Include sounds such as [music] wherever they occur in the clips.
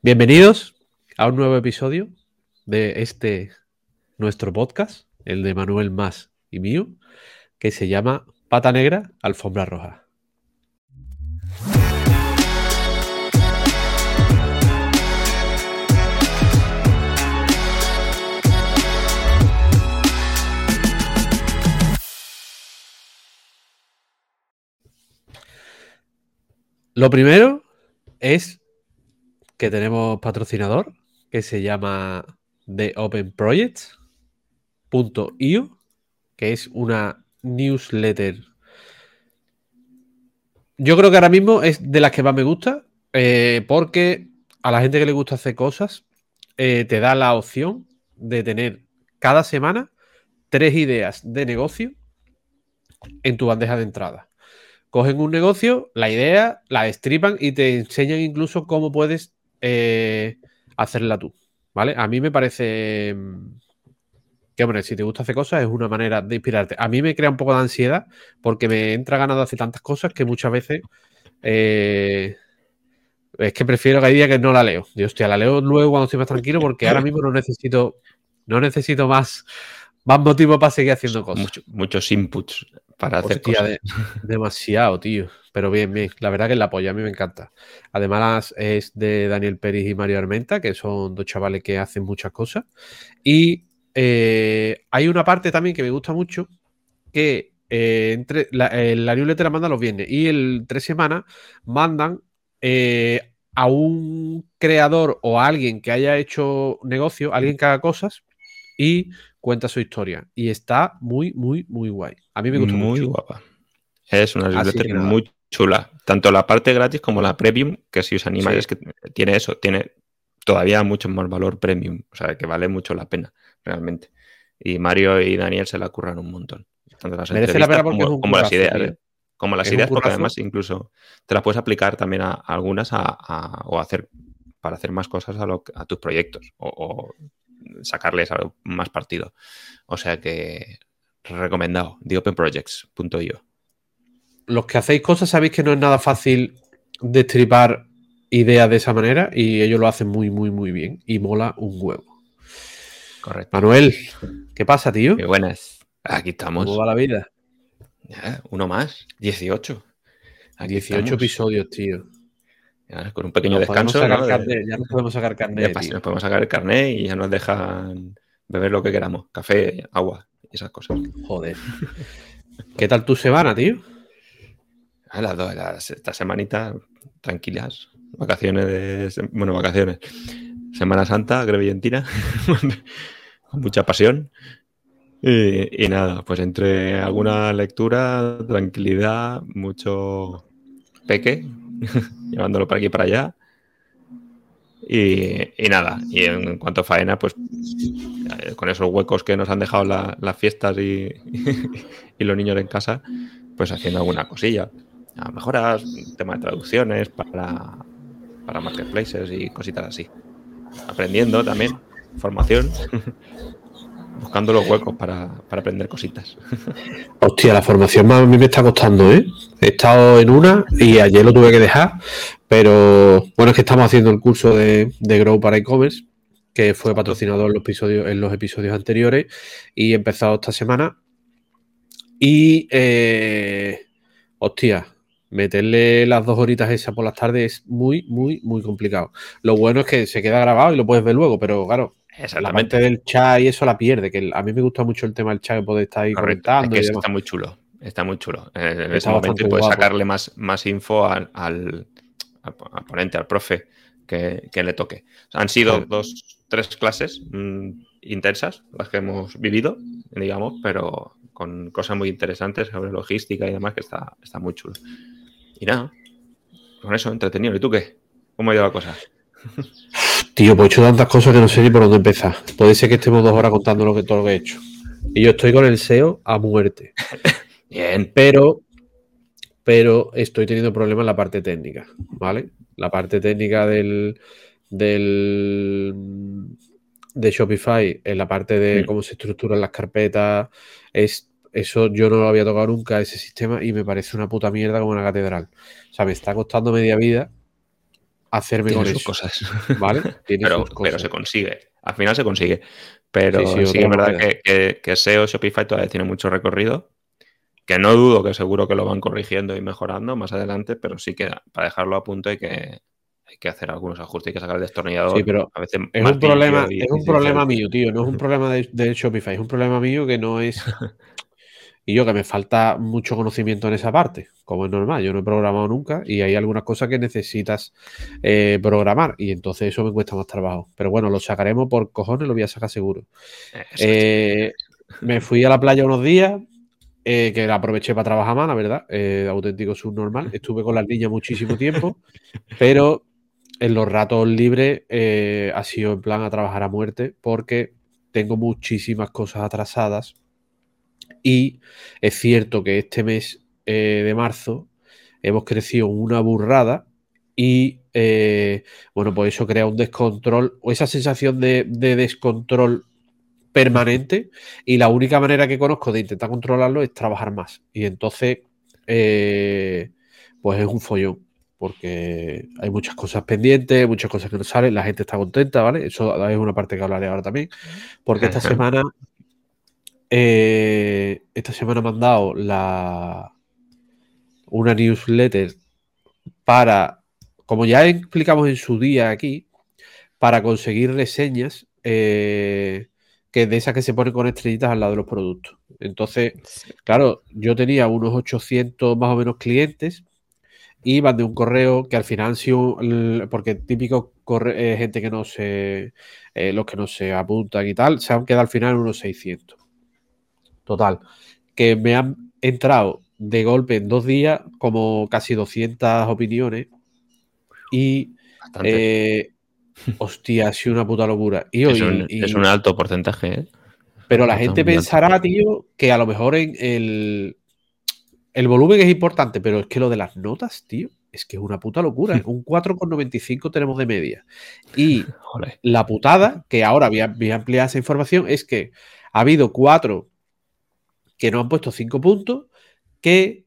Bienvenidos a un nuevo episodio de este nuestro podcast, el de Manuel Más y mío, que se llama Pata Negra, Alfombra Roja. Lo primero es que tenemos patrocinador que se llama The Open Projects.io, que es una newsletter. Yo creo que ahora mismo es de las que más me gusta, eh, porque a la gente que le gusta hacer cosas, eh, te da la opción de tener cada semana tres ideas de negocio en tu bandeja de entrada cogen un negocio, la idea, la destripan y te enseñan incluso cómo puedes eh, hacerla tú. ¿Vale? A mí me parece mm, que, hombre, si te gusta hacer cosas es una manera de inspirarte. A mí me crea un poco de ansiedad porque me entra ganado hacer tantas cosas que muchas veces eh, es que prefiero que hay días que no la leo. Dios, hostia, la leo luego cuando estoy más tranquilo porque ahora mismo no necesito, no necesito más, más motivo para seguir haciendo cosas. muchos inputs para hacer cosas. demasiado, tío. Pero bien, bien. La verdad que la apoyo, a mí me encanta. Además, es de Daniel Pérez y Mario Armenta, que son dos chavales que hacen muchas cosas. Y eh, hay una parte también que me gusta mucho, que eh, entre la, eh, la, newsletter manda los viernes y el tres semanas mandan a un creador o a alguien que haya hecho negocio, alguien que haga cosas y cuenta su historia. Y está muy, muy, muy guay. A mí me gusta muy mucho. guapa. Es una biblioteca muy chula. Tanto la parte gratis como la premium, que si os anima, es que tiene eso, tiene todavía mucho más valor premium. O sea, que vale mucho la pena, realmente. Y Mario y Daniel se la curran un montón. Tanto las Merece la pena porque como, como las ideas. ¿eh? Como las ideas, porque además incluso te las puedes aplicar también a, algunas a, o hacer para hacer más cosas a, a tus proyectos o, sacarles más partido. O sea que recomendado, theopenprojects.io. Los que hacéis cosas sabéis que no es nada fácil destripar ideas de esa manera y ellos lo hacen muy, muy, muy bien y mola un huevo. Correcto. Manuel, ¿qué pasa, tío? Qué buenas. Aquí estamos. ¿Cómo va la vida? uno más, 18. Aquí 18 episodios, tío con un pequeño descanso. ya nos podemos sacar carnet. nos podemos sacar el carnet y ya nos dejan beber lo que queramos. Café, agua y esas cosas. Joder. ¿Qué tal tu semana, tío? Ah, las dos, esta semanita tranquilas. Vacaciones de. Bueno, vacaciones. Semana Santa, grevillentina. [laughs] con mucha pasión. Y, y, nada, pues entre alguna lectura, tranquilidad, mucho peque, [laughs] llevándolo para aquí y para allá. Y, nada, y en, cuanto a faena, pues con esos huecos que nos han dejado las fiestas [laughs] y, los niños en casa, pues haciendo alguna cosilla. Mejoras, tema de traducciones para, para marketplaces y cositas así. Aprendiendo también, formación. [laughs] buscando los huecos para, aprender cositas. [laughs] Hostia, la formación a mí me está costando, ¿eh? He estado en una y ayer lo tuve que dejar, pero bueno, es que estamos haciendo el curso de, Grow para e-commerce, que fue patrocinado en los, episodios, en los episodios anteriores y he empezado esta semana. Y, eh, hostia, meterle las dos horitas esas por las tardes es muy, muy, muy complicado. Lo bueno es que se queda grabado y lo puedes ver luego, pero claro, la parte del chat y eso la pierde, que a mí me gusta mucho el tema del chat que puede estar ahí comentando. Es que está muy chulo, está muy chulo. En, ese momento puedes sacarle más, más info al, al, ponente, al profe que, le toque. han sido dos, tres clases mm, intensas las que hemos vivido, digamos, pero con cosas muy interesantes sobre logística y demás, que está, está muy chulo. Y nada, con eso entretenido. ¿Y tú qué? ¿Cómo ha ido la cosa? Tío, pues he hecho tantas cosas que no sé ni por dónde empezar. Puede ser que estemos dos horas contando lo que, todo lo que he hecho. Y yo estoy con el SEO a muerte. [laughs] Bien. Pero, pero estoy teniendo problemas en la parte técnica, ¿vale? La parte técnica del, del de Shopify, en la parte de mm. cómo se estructuran las carpetas, es eso yo no lo había tocado nunca, ese sistema, y me parece una puta mierda como una catedral. O sea, me está costando media vida hacerme con sus cosas. ¿Vale? [laughs] pero, se consigue. Al final se consigue. Pero sí, es verdad que, que, SEO Shopify todavía tiene mucho recorrido. Que no dudo que seguro que lo van corrigiendo y mejorando más adelante, pero sí que para dejarlo a punto hay que, hay que hacer algunos ajustes, hay que sacar el destornillador. Sí, pero a veces es un problema, es un problema mío, tío. No es un problema de, de, Shopify, es un problema mío que no es. [laughs] y yo que me falta mucho conocimiento en esa parte, como es normal. Yo no he programado nunca y hay algunas cosas que necesitas eh, programar y entonces eso me cuesta más trabajo. Pero bueno, lo sacaremos por cojones, lo voy a sacar seguro. Eh, me fui a la playa unos días, eh, que la aproveché para trabajar más, la verdad, auténtico subnormal. [laughs] Estuve con las niñas muchísimo tiempo, pero en los ratos libres eh, ha sido en plan a trabajar a muerte porque tengo muchísimas cosas atrasadas y es cierto que este mes eh, de marzo hemos crecido una burrada y eh, bueno, pues eso crea un descontrol o esa sensación de, descontrol permanente y la única manera que conozco de intentar controlarlo es trabajar más y entonces pues es un follón porque hay muchas cosas pendientes, muchas cosas que no salen, la gente está contenta, ¿vale? Eso es una parte que hablaré ahora también, porque esta [laughs] semana, eh, esta semana me han dado la, una newsletter para, como ya explicamos en su día aquí, para conseguir reseñas eh, que de esas que se ponen con estrellitas al lado de los productos. Entonces, claro, yo tenía unos 800 más o menos clientes y mandé un correo que al final sido, porque típico corre, eh, gente que no se, eh, los que no se apuntan y tal, se han quedado al final unos 600. Total, que me han entrado de golpe en dos días como casi 200 opiniones y eh, hostia, ha sido una puta locura. Y es, un, es un alto porcentaje, ¿eh? Pero la gente pensará, tío, que a lo mejor en el, el volumen es importante, pero es que lo de las notas, tío, es que es una puta locura. [laughs] Un 4,95 tenemos de media. Y [laughs] la putada, que ahora voy a, ampliar esa información, es que ha habido cuatro que no han puesto cinco puntos, que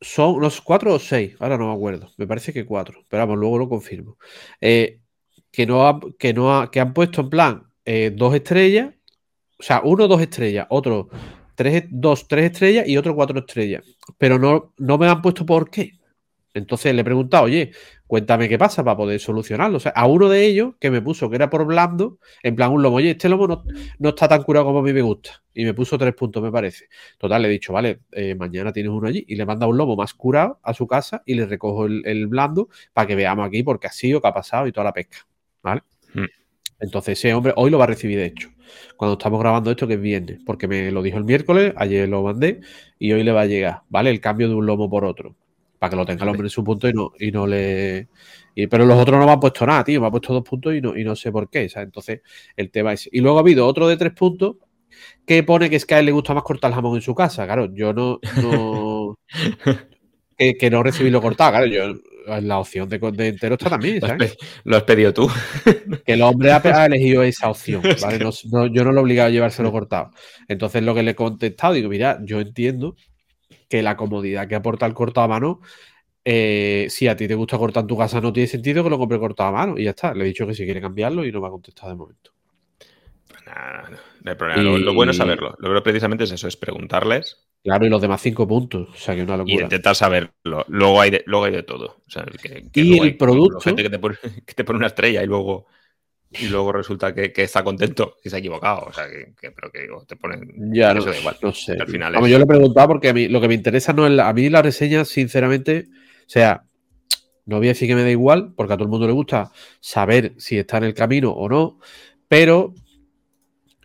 son los cuatro o seis, ahora no me acuerdo, me parece que cuatro, pero vamos, luego lo confirmo. Eh, que, no que, no que han puesto en plan eh, dos estrellas, o sea, uno dos estrellas, otro tres, dos, tres estrellas y otro cuatro estrellas. Pero no, no me han puesto por qué. Entonces le he preguntado, oye, cuéntame qué pasa para poder solucionarlo. O sea, a uno de ellos que me puso que era por blando, en plan un lomo, oye, este lomo no, está tan curado como a mí me gusta. Y me puso tres puntos, me parece. Total, le he dicho, vale, eh, mañana tienes uno allí. Y le manda un lomo más curado a su casa y le recojo el, blando para que veamos aquí porque ha sido, qué ha pasado y toda la pesca. ¿Vale? Hmm. Entonces ese hombre hoy lo va a recibir de hecho cuando estamos grabando esto, que es viernes, porque me lo dijo el miércoles, ayer lo mandé y hoy le va a llegar, ¿vale? El cambio de un lomo por otro, para que lo tenga el hombre en su punto y no, y no le. pero los otros no me han puesto nada, tío, me han puesto dos puntos y no, y no sé por qué, ¿sabes? Entonces, el tema es. Y luego ha habido otro de tres puntos que pone que es que a él le gusta más cortar el jamón en su casa. Claro, yo no. no [laughs] que, que, no recibí lo cortado, claro, yo la opción de, de entero está también, ¿sabes? Lo has pedido tú. Que el hombre ha, elegido esa opción, [laughs] ¿vale? yo no lo he obligado a llevárselo cortado. Entonces lo que le he contestado, digo, mira, yo entiendo que la comodidad que aporta el cortado a mano, eh, si a ti te gusta cortar en tu casa, no tiene sentido que lo compre cortado a mano. Y ya está. Le he dicho que si quiere cambiarlo y no me ha contestado de momento. Pues no hay problema. Lo, bueno es saberlo. Lo que precisamente es eso, es preguntarles Claro, y los demás cinco puntos. O sea, que una locura. Y intentar saberlo. Luego hay de, luego hay de todo. O sea, y el producto. Gente [laughs] que te, pone, una estrella y luego, y luego resulta que, está contento y se ha equivocado. O sea, que, pero que te ponen. Ya, no, igual. no sé. Al final Yo le he preguntado porque a mí lo que me interesa no es. a mí la reseña, sinceramente, o sea, no voy a decir que me da igual, porque a todo el mundo le gusta saber si está en el camino o no, pero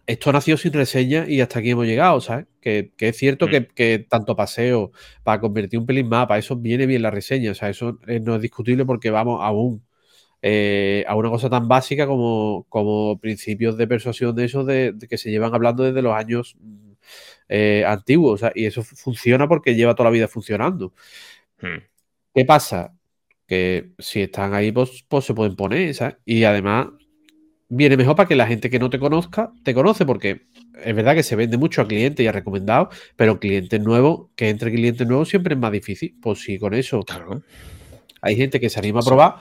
esto nació sin reseña y hasta aquí hemos llegado, ¿sabes? Que, es cierto mm. que, tanto paseo para convertir un pelín mapa, eso viene bien la reseña, o sea, eso no es discutible porque vamos aún eh, a una cosa tan básica como, como principios de persuasión de esos de, que se llevan hablando desde los años eh, antiguos, y eso funciona porque lleva toda la vida funcionando. Hmm. ¿Qué pasa? Que si están ahí, pues, pues se pueden poner, ¿sabes? Y además viene mejor para que la gente que no te conozca te conoce, porque es verdad que se vende mucho a clientes y a recomendados, pero clientes nuevos, que entre clientes nuevos siempre es más difícil. Pues si con eso claro. hay gente que se anima a probar,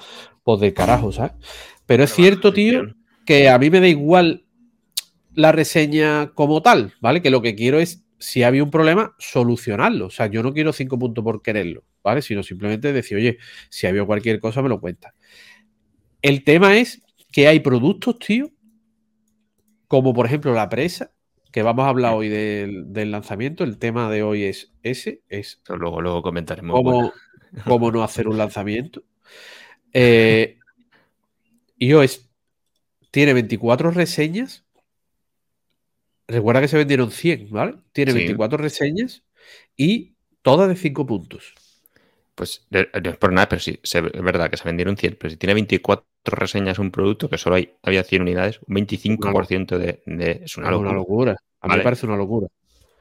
pues de carajo, ¿sabes? Pero es cierto, tío, que a mí me da igual la reseña como tal, ¿vale? Que lo que quiero es, si había un problema, solucionarlo. O sea, yo no quiero cinco puntos por quererlo, ¿vale? Sino simplemente decir, oye, si había cualquier cosa, me lo cuenta. El tema es que hay productos, tío, como por ejemplo la presa, que vamos a hablar hoy del, lanzamiento. El tema de hoy es ese, es luego, luego comentaremos cómo, [laughs] no hacer un lanzamiento. Eh, iOS tiene 24 reseñas. Recuerda que se vendieron 100, ¿vale? Tiene 24 reseñas y todas de 5 puntos. Pues no es por nada, pero sí, es verdad que se vendieron 100, pero si tiene 24 reseñas un producto, que solo hay, había 100 unidades, un 25% de, de, Es una locura. A mí me parece una locura.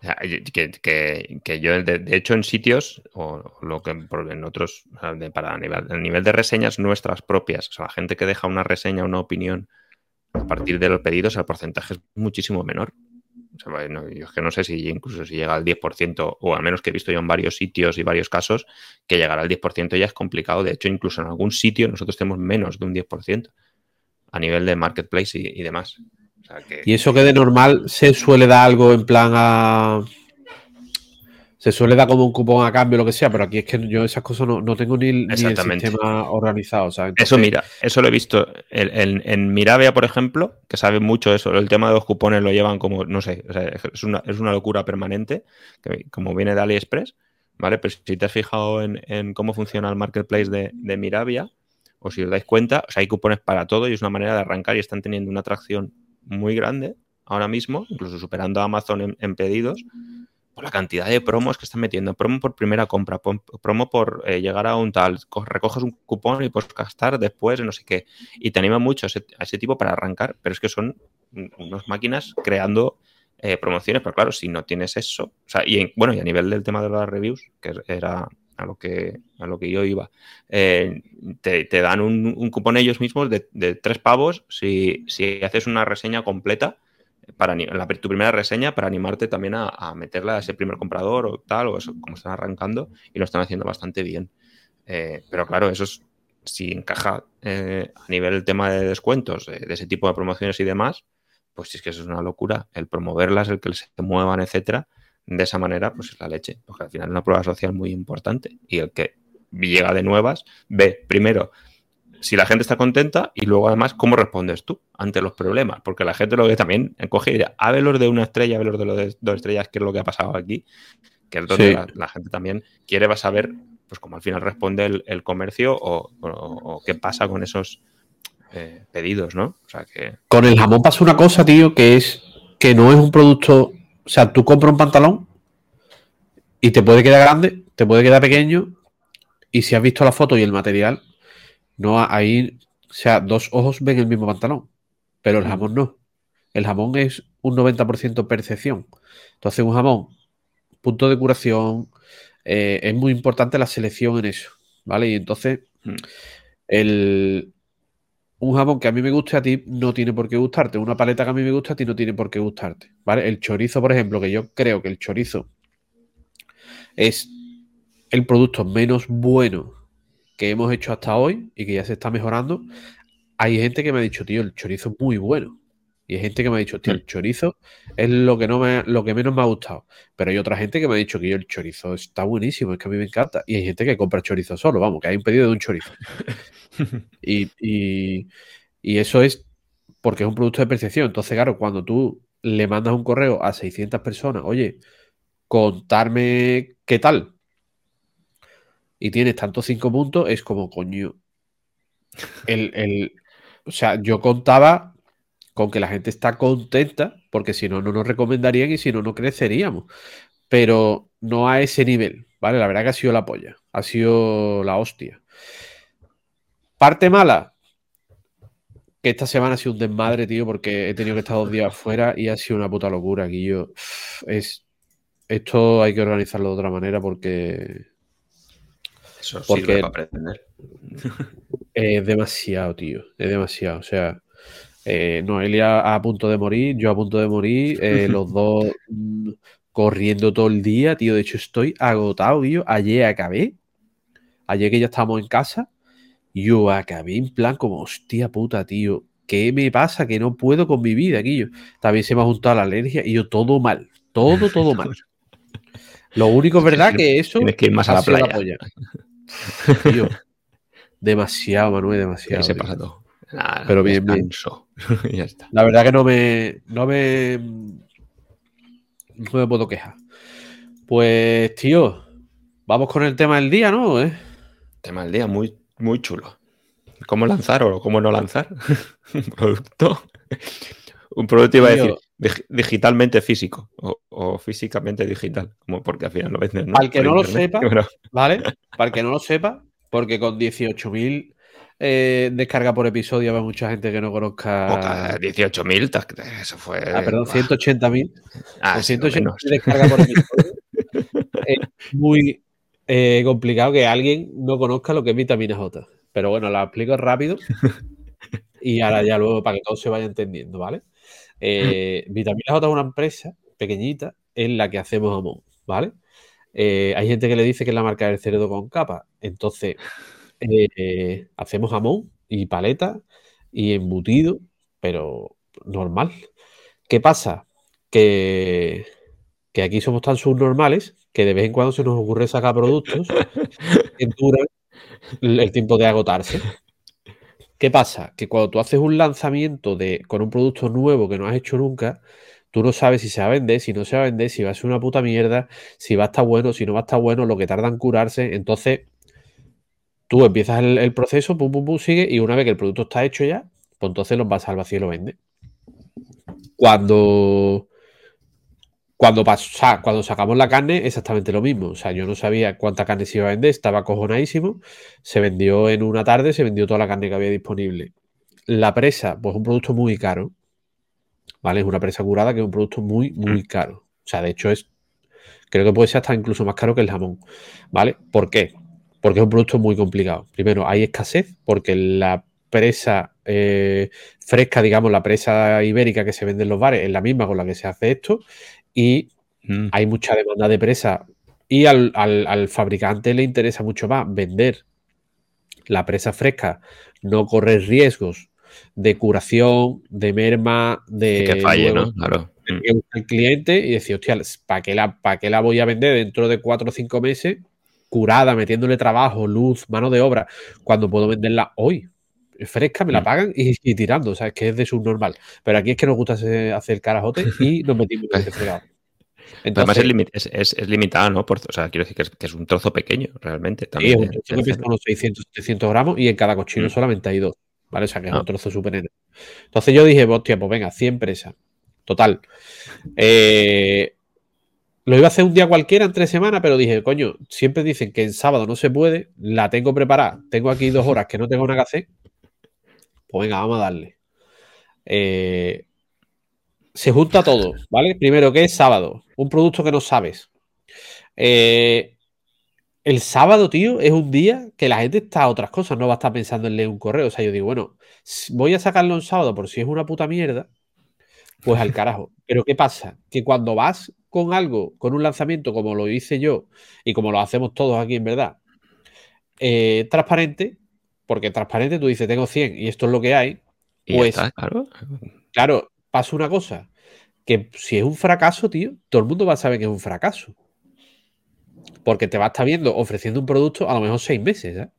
Que, yo, de, hecho, en sitios, o lo que en otros, para el nivel, el nivel de reseñas nuestras propias, o sea, la gente que deja una reseña, una opinión a partir de los pedidos, el porcentaje es muchísimo menor yo es que no sé si incluso si llega al 10%, o al menos que he visto yo en varios sitios y varios casos, que llegar al 10% ya es complicado. De hecho, incluso en algún sitio nosotros tenemos menos de un 10% a nivel de marketplace y, demás. Y eso que de normal se suele dar algo en plan a se suele dar como un cupón a cambio, lo que sea, pero aquí es que yo esas cosas no, tengo ni, el sistema organizado. Eso mira, eso lo he visto en, en, Mirabia, por ejemplo, que sabe mucho eso, el tema de los cupones lo llevan como, no sé, es, una, locura permanente, que, como viene de AliExpress, ¿vale? Pero si te has fijado en, cómo funciona el marketplace de, de Mirabia, o si os dais cuenta, o sea, hay cupones para todo y es una manera de arrancar y están teniendo una atracción muy grande ahora mismo, incluso superando a Amazon en pedidos por la cantidad de promos que están metiendo. Promo por primera compra, promo por eh, llegar a un tal, recoges un cupón y puedes gastar después, no sé qué. Y te anima mucho a ese, tipo para arrancar, pero es que son unas máquinas creando eh, promociones, pero claro, si no tienes eso, y bueno, y a nivel del tema de las reviews, que era a lo que, a lo que yo iba, eh, te, dan un, cupón ellos mismos de, tres pavos si, si haces una reseña completa para tu primera reseña para animarte también a, a, meterla a ese primer comprador o tal, o eso, como están arrancando y lo están haciendo bastante bien. Eh, pero claro, eso es, si encaja eh, a nivel del tema de descuentos, de ese tipo de promociones y demás, pues es que eso es una locura. El promoverlas, el que se muevan, etcétera, de esa manera, pues es la leche. Porque al final es una prueba social muy importante. Y el que llega de nuevas ve primero si la gente está contenta y luego además cómo respondes tú ante los problemas, porque la gente lo que también coge y dirá, a los de una estrella, a los de los de dos estrellas, qué es lo que ha pasado aquí, que es donde la, gente también quiere saber pues cómo al final responde el, comercio o, qué pasa con esos eh, pedidos, ¿no? O sea que... Con el jamón pasa una cosa, tío, que es que no es un producto, o sea, tú compras un pantalón y te puede quedar grande, te puede quedar pequeño y si has visto la foto y el material, no hay, o sea, dos ojos ven el mismo pantalón, pero el jamón no. El jamón es un 90% percepción. Entonces, un jamón, punto de curación, eh, es muy importante la selección en eso, ¿vale? Y entonces, mm. el, un jamón que a mí me guste a ti no tiene por qué gustarte. Una paleta que a mí me gusta a ti no tiene por qué gustarte, ¿vale? El chorizo, por ejemplo, que yo creo que el chorizo es el producto menos bueno que hemos hecho hasta hoy y que ya se está mejorando, hay gente que me ha dicho, tío, el chorizo es muy bueno. Y hay gente que me ha dicho, tío, el chorizo es lo que, no me, lo que menos me ha gustado. Pero hay otra gente que me ha dicho que yo el chorizo está buenísimo, es que a mí me encanta. Y hay gente que compra chorizo solo, vamos, que hay un pedido de un chorizo. [laughs] y, y eso es porque es un producto de percepción. Entonces, claro, cuando tú le mandas un correo a 600 personas, oye, contarme qué tal, y tienes tantos cinco puntos, es como coño. El, o sea, yo contaba con que la gente está contenta, porque si no, no nos recomendarían y si no, no creceríamos. Pero no a ese nivel, ¿vale? La verdad que ha sido la polla, ha sido la hostia. Parte mala, que esta semana ha sido un desmadre, tío, porque he tenido que estar dos días afuera y ha sido una puta locura. Yo, es, esto hay que organizarlo de otra manera porque porque Es demasiado, tío. Es demasiado. O sea, eh, Noelia a punto de morir, yo a punto de morir, eh, [laughs] los dos mm, corriendo todo el día, tío. De hecho, estoy agotado, tío. Ayer acabé. Ayer que ya estábamos en casa. Yo acabé en plan como, hostia puta, tío. ¿Qué me pasa? Que no puedo con mi vida, aquí. También se me ha juntado la alergia y yo todo mal. Todo, todo mal. Lo único es verdad que eso. Tienes que ir más a la playa. Tío, demasiado, Manuel, [laughs] demasiado. se pasa todo. Pero bien, bien. [laughs] ya está. La verdad que no me. No me. No me puedo quejar. Pues, tío, vamos con el tema del día, ¿no? ¿Eh? Tema del día, muy, muy chulo. ¿Cómo lanzar o cómo no lanzar [laughs] un producto? Un producto iba a decir digitalmente físico o, físicamente digital, como porque al final lo venden. ¿no? Para el que no lo sepa, [laughs] ¿vale? Para el que no lo sepa, porque con 18.000 eh, descarga por episodio hay mucha gente que no conozca. 18.000, eso fue. Ah, perdón, 180.000. Ah, 180.000 descarga por [laughs] episodio. es muy eh, complicado que alguien no conozca lo que es vitamina J. Pero bueno, la explico rápido y ahora ya luego para que todo se vaya entendiendo, ¿vale? Eh, vitamina J es una empresa pequeñita en la que hacemos jamón, ¿vale? Eh, hay gente que le dice que es la marca del cerdo con capa. Entonces, eh, hacemos jamón y paleta y embutido, pero normal. ¿Qué pasa? Que, que aquí somos tan subnormales que de vez en cuando se nos ocurre sacar productos que duran el tiempo de agotarse. ¿Qué pasa? Que cuando tú haces un lanzamiento de, con un producto nuevo que no has hecho nunca, tú no sabes si se va a vender, si no se va a vender, si va a ser una puta mierda, si va a estar bueno, si no va a estar bueno, lo que tarda en curarse. Entonces, tú empiezas el, proceso, pum, pum, pum, sigue, y una vez que el producto está hecho ya, pues entonces los vas al vacío y lo vende. Cuando cuando, pasó, cuando sacamos la carne, exactamente lo mismo. O sea, yo no sabía cuánta carne se iba a vender, estaba cojonadísimo. Se vendió en una tarde, se vendió toda la carne que había disponible. La presa, pues un producto muy caro. ¿Vale? Es una presa curada que es un producto muy, muy caro. O sea, de hecho es. Creo que puede ser hasta incluso más caro que el jamón. ¿Vale? ¿Por qué? Porque es un producto muy complicado. Primero, hay escasez, porque la presa eh, fresca, digamos, la presa ibérica que se vende en los bares es la misma con la que se hace esto y mm. hay mucha demanda de presa y al, fabricante le interesa mucho más vender la presa fresca, no correr riesgos de curación, de merma, de... que falle, ¿no? Claro. El cliente y decir, hostia, ¿para qué, la, ¿para qué la voy a vender dentro de cuatro o cinco meses curada, metiéndole trabajo, luz, mano de obra, cuando puedo venderla hoy? fresca, me la mm. pagan y, tirando, o sea, es que es de subnormal. Pero aquí es que nos gusta hacer carajote y nos [laughs] metimos en este fregado. Entonces, Además es, es, limitado, ¿no? o sea, quiero decir que es, un trozo pequeño, realmente. También, es un trozo que pesa unos 600, 700 gramos y en cada cochino mm. solamente hay dos, ¿vale? O sea, que es un ah. trozo súper enorme. Entonces yo dije, hostia, pues venga, 100 presas. Total. Eh, lo iba a hacer un día cualquiera, en tres semanas, pero dije, coño, siempre dicen que en sábado no se puede, la tengo preparada, tengo aquí dos horas que no tengo nada que hacer, pues venga, vamos a darle. Eh, se junta todo, ¿vale? Primero, que es sábado? Un producto que no sabes. Eh, el sábado, tío, es un día que la gente está a otras cosas, no va a estar pensando en leer un correo. O sea, yo digo, bueno, voy a sacarlo un sábado por si es una puta mierda, pues al carajo. Pero ¿qué pasa? Que cuando vas con algo, con un lanzamiento como lo hice yo y como lo hacemos todos aquí en verdad, eh, transparente, porque transparente tú dices, tengo 100 y esto es lo que hay, pues claro. claro, pasa una cosa, que si es un fracaso, tío, todo el mundo va a saber que es un fracaso. Porque te va a estar viendo ofreciendo un producto a lo mejor seis meses, ¿eh?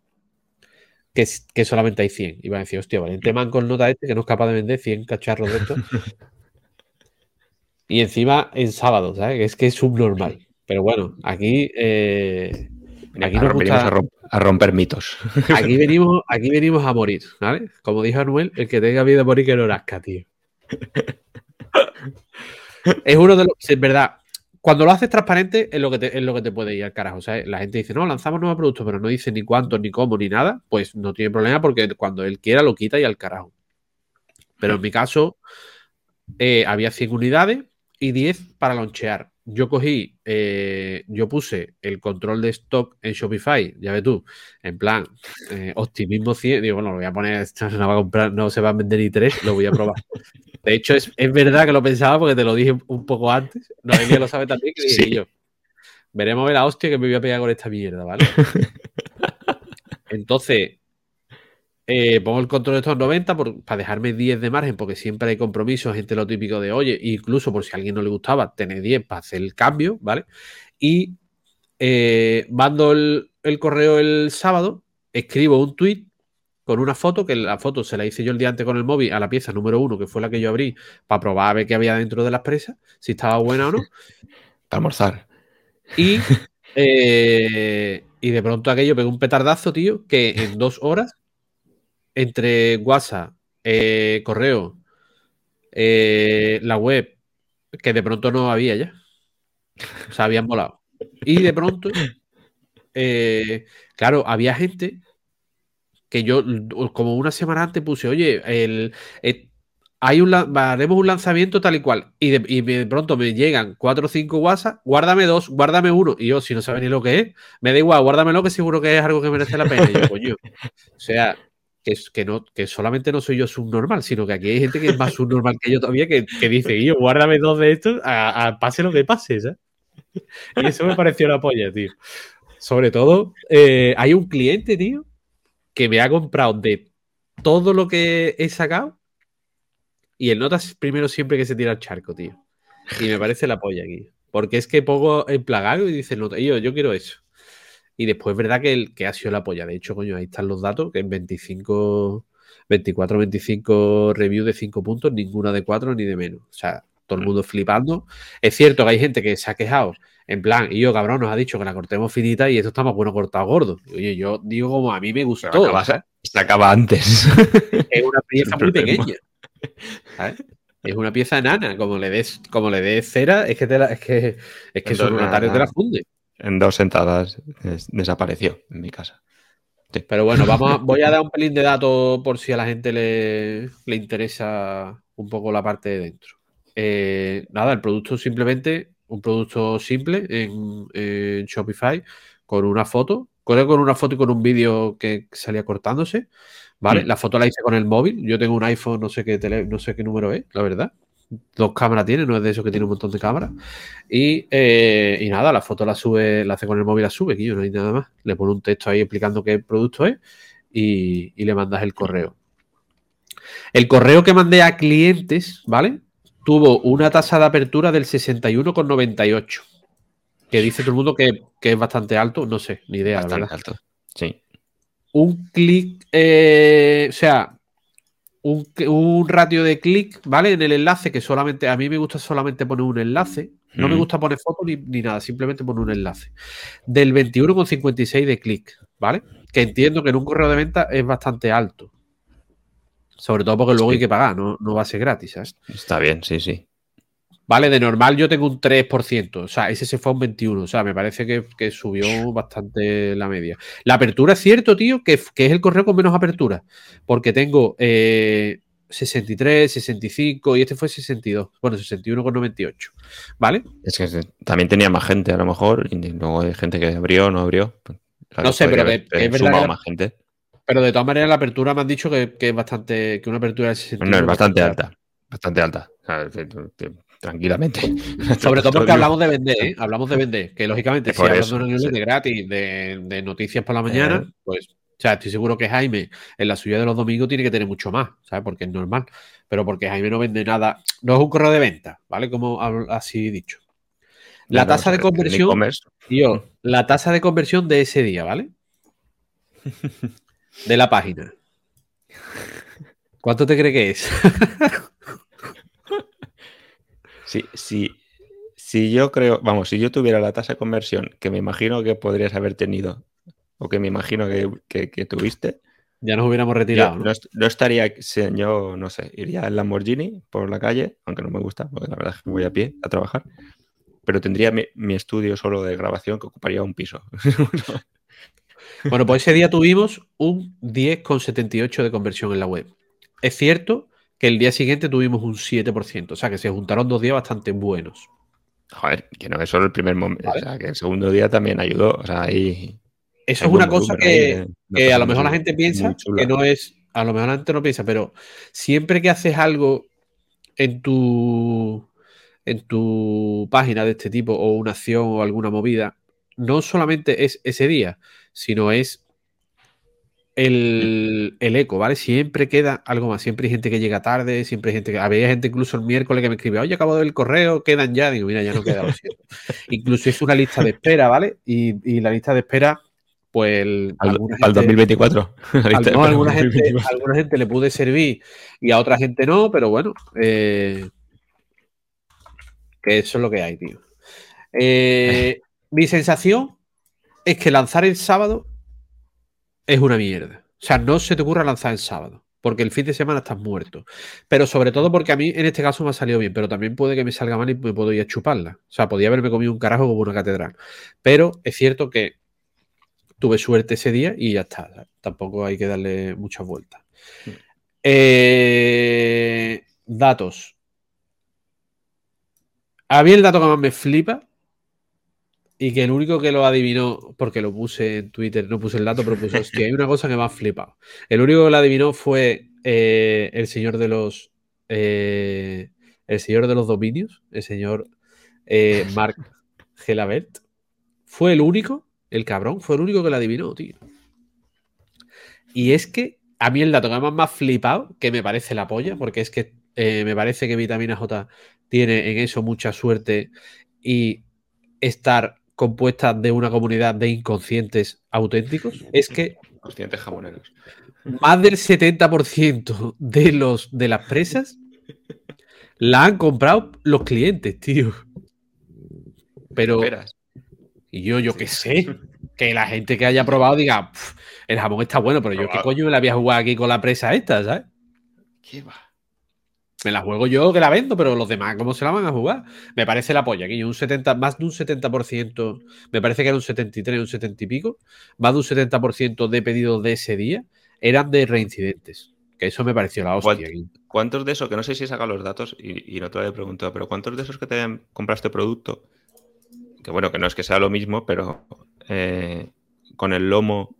que, que solamente hay 100. Y va a decir, hostia, valiente man con nota este que no es capaz de vender 100 cacharros de estos. [laughs] y encima en sábado, ¿sabes? Es que es subnormal. Pero bueno, aquí eh, Aquí nos gusta... a, romper, mitos. [laughs] Aquí venimos, aquí venimos a morir, ¿vale? Como dijo Anuel, el que tenga vida a morir que no rasca, tío. [laughs] es uno de los. Es verdad. Cuando lo haces transparente es lo que te, es lo que te puede ir al carajo. O sea, la gente dice, no, lanzamos nuevos productos, pero no dice ni cuánto, ni cómo, ni nada. Pues no tiene problema porque cuando él quiera lo quita y al carajo. Pero en mi caso, eh, había 100 unidades y 10 para lonchear yo cogí, eh, yo puse el control de stock en Shopify, ya ves tú, en plan, eh, optimismo 100, digo, bueno, lo voy a poner, [laughs] no va a comprar, no se va a vender ni tres, lo voy a probar. De hecho, es, verdad que lo pensaba porque te lo dije un poco antes, Noelia lo sabe también, que [laughs] dije yo, veremos la hostia que me voy a pegar con esta mierda, ¿vale? [laughs] Entonces, eh, pongo el control de estos 90 para dejarme 10 de margen, porque siempre hay compromisos, gente lo típico de, oye, incluso por si a alguien no le gustaba, tener 10 para hacer el cambio, ¿vale? Y eh, mando el, correo el sábado, escribo un tweet con una foto, que la foto se la hice yo el día antes con el móvil a la pieza número uno, que fue la que yo abrí, para probar a ver qué había dentro de las presas, si estaba buena o no. [laughs] para almorzar. Y, [laughs] eh, y de pronto aquello pegó un petardazo, tío, que en dos horas entre WhatsApp, eh, correo, eh, la web, que de pronto no había ya. O sea, habían volado. Y de pronto, eh, claro, había gente que yo, como una semana antes, puse, oye, el, hay un, haremos un lanzamiento tal y cual. Y de, pronto me llegan cuatro o cinco WhatsApp, guárdame dos, guárdame uno. Y yo, si no sabe ni lo que es, me da igual, guárdamelo que seguro que es algo que merece la pena. Y yo, coño. O sea, que, no, que solamente no soy yo subnormal, sino que aquí hay gente que es más subnormal que yo todavía, que, dice, yo, guárdame dos de estos, a, pase lo que pase, ¿sabes? Y eso me pareció la polla, tío. Sobre todo, eh, hay un cliente, tío, que me ha comprado de todo lo que he sacado y el notas primero siempre que se tira el charco, tío. Y me parece la polla aquí. Porque es que pongo el plagado y dice, no, yo, yo quiero eso. Y después es verdad que, el, que ha sido la polla. De hecho, coño, ahí están los datos, que en 25, 24, 25 reviews de 5 puntos, ninguna de 4 ni de menos. O sea, todo el mundo flipando. Es cierto que hay gente que se ha quejado, en plan, y yo, cabrón, nos ha dicho que la cortemos finita y esto está más bueno cortado gordo. Oye, yo digo como a mí me gustó. se acaba antes. [laughs] Es una pieza muy pequeña. Es una pieza enana. Como le des, como le des cera, es que, te es que, es que son una tarde te la funde en dos sentadas desapareció en mi casa. Pero bueno, vamos voy a dar un pelín de datos por si a la gente le, interesa un poco la parte de dentro. Eh, nada, el producto simplemente, un producto simple en, Shopify con una foto, con, con una foto y con un vídeo que salía cortándose. ¿Vale? Mm. La foto la hice con el móvil. Yo tengo un iPhone, no sé qué tele, no sé qué número es, la verdad dos cámaras tiene, no es de eso que tiene un montón de cámaras. Eh, y, nada, la foto la sube, la hace con el móvil, la sube, que no hay nada más. Le pone un texto ahí explicando qué producto es y, le mandas el correo. El correo que mandé a clientes, ¿vale? Tuvo una tasa de apertura del 61,98. Que dice todo el mundo que, es bastante alto, no sé, ni idea, bastante alto. Sí. Un clic, eh, o sea, un, ratio de clic, ¿vale? En el enlace, que solamente, a mí me gusta solamente poner un enlace. No me gusta poner foto ni, nada, simplemente poner un enlace. Del 21,56 de clic, ¿vale? Que entiendo que en un correo de venta es bastante alto. Sobre todo porque luego hay que pagar, no, no va a ser gratis, ¿sabes? Está bien, sí, sí. Vale, de normal yo tengo un 3%, o sea, ese se fue a un 21, o sea, me parece que, subió bastante la media. La apertura es cierto, tío, que, es el correo con menos apertura, porque tengo 63, eh, 65 y este fue 62, bueno, 61,98, ¿vale? Es que también tenía más gente a lo mejor, y luego hay gente que abrió, no abrió. no sé, pero es verdad. más gente. Pero de todas maneras la apertura me han dicho que, es bastante, que una apertura de 61. No, es bastante alta, bastante alta tranquilamente. [laughs] Sobre todo porque hablamos de vender, ¿eh? hablamos de vender, que lógicamente si hablamos de una de gratis, de, noticias por la mañana, eh. pues, o sea, estoy seguro que Jaime en la suya de los domingos tiene que tener mucho más, ¿sabes? Porque es normal, pero porque Jaime no vende nada, no es un correo de venta, ¿vale? Como así dicho. La tasa de conversión, yo, la tasa de conversión de ese día, ¿vale? [laughs] De la página. ¿Cuánto te cree que es? [laughs] Si, si, yo creo, vamos, si yo tuviera la tasa de conversión que me imagino que podrías haber tenido o que me imagino que, tuviste, ya nos hubiéramos retirado. ¿no? estaría, yo no sé, iría en Lamborghini por la calle, aunque no me gusta, porque la verdad es que voy a pie a trabajar, pero tendría mi, estudio solo de grabación que ocuparía un piso. [laughs] bueno, pues ese día tuvimos un 10,78 de conversión en la web. Es cierto que el día siguiente tuvimos un 7%. O sea, que se juntaron dos días bastante buenos. Joder, que no es solo el primer momento. O sea, que el segundo día también ayudó. O sea, ahí. Eso es una cosa que, a lo mejor la gente piensa que no es. A lo mejor la gente no piensa, pero siempre que haces algo en tu. En tu página de este tipo, o una acción o alguna movida, no solamente es ese día, sino es el, eco, ¿vale? Siempre queda algo más. Siempre hay gente que llega tarde, siempre hay gente que. Había gente incluso el miércoles que me escribe, oye, acabo de ver el correo, quedan ya. Digo, mira, ya no queda, lo siento. [laughs] incluso es una lista de espera, ¿vale? Y, la lista de espera, pues. al, 2024. no, [laughs] alguna, gente, alguna gente le pude servir y a otra gente no, pero bueno. Eh, que eso es lo que hay, tío. Eh, mi sensación es que lanzar el sábado es una mierda. O sea, no se te ocurra lanzar el sábado, porque el fin de semana estás muerto. Pero sobre todo porque a mí en este caso me ha salido bien, pero también puede que me salga mal y me puedo ir a chuparla. O sea, podía haberme comido un carajo como una catedral. Pero es cierto que tuve suerte ese día y ya está. Tampoco hay que darle muchas vueltas. Mm. Eh, datos. A mí el dato que más me flipa y que el único que lo adivinó, porque lo puse en Twitter, no puse el dato, pero puse, que hay una cosa que me ha flipado. El único que lo adivinó fue eh, el señor de los. Eh, el señor de los dominios, el señor eh, Mark Gelabert. Fue el único, el cabrón, fue el único que lo adivinó, tío. Y es que a mí el dato que más me ha flipado, que me parece la polla, porque es que me parece que Vitamina J tiene en eso mucha suerte y estar compuesta de una comunidad de inconscientes auténticos es que jamoneros. Más del 70% de los de las presas la han comprado los clientes, tío. Pero y yo yo qué sé, que la gente que haya probado diga, el jamón está bueno, pero yo qué coño me la voy a jugar aquí con la presa esta, ¿sabes? ¿Qué va? Me la juego yo que la vendo, pero los demás, ¿cómo se la van a jugar? Me parece la polla, que un 70, más de un 70%, me parece que era un 73, un 70 y pico, más de un 70% de pedidos de ese día eran de reincidentes. Que eso me pareció la hostia. ¿Cuántos de esos, que no sé si he sacado los datos y, no te lo he preguntado, pero cuántos de esos que te hayan comprado este producto, que bueno, que no es que sea lo mismo, pero eh, con el lomo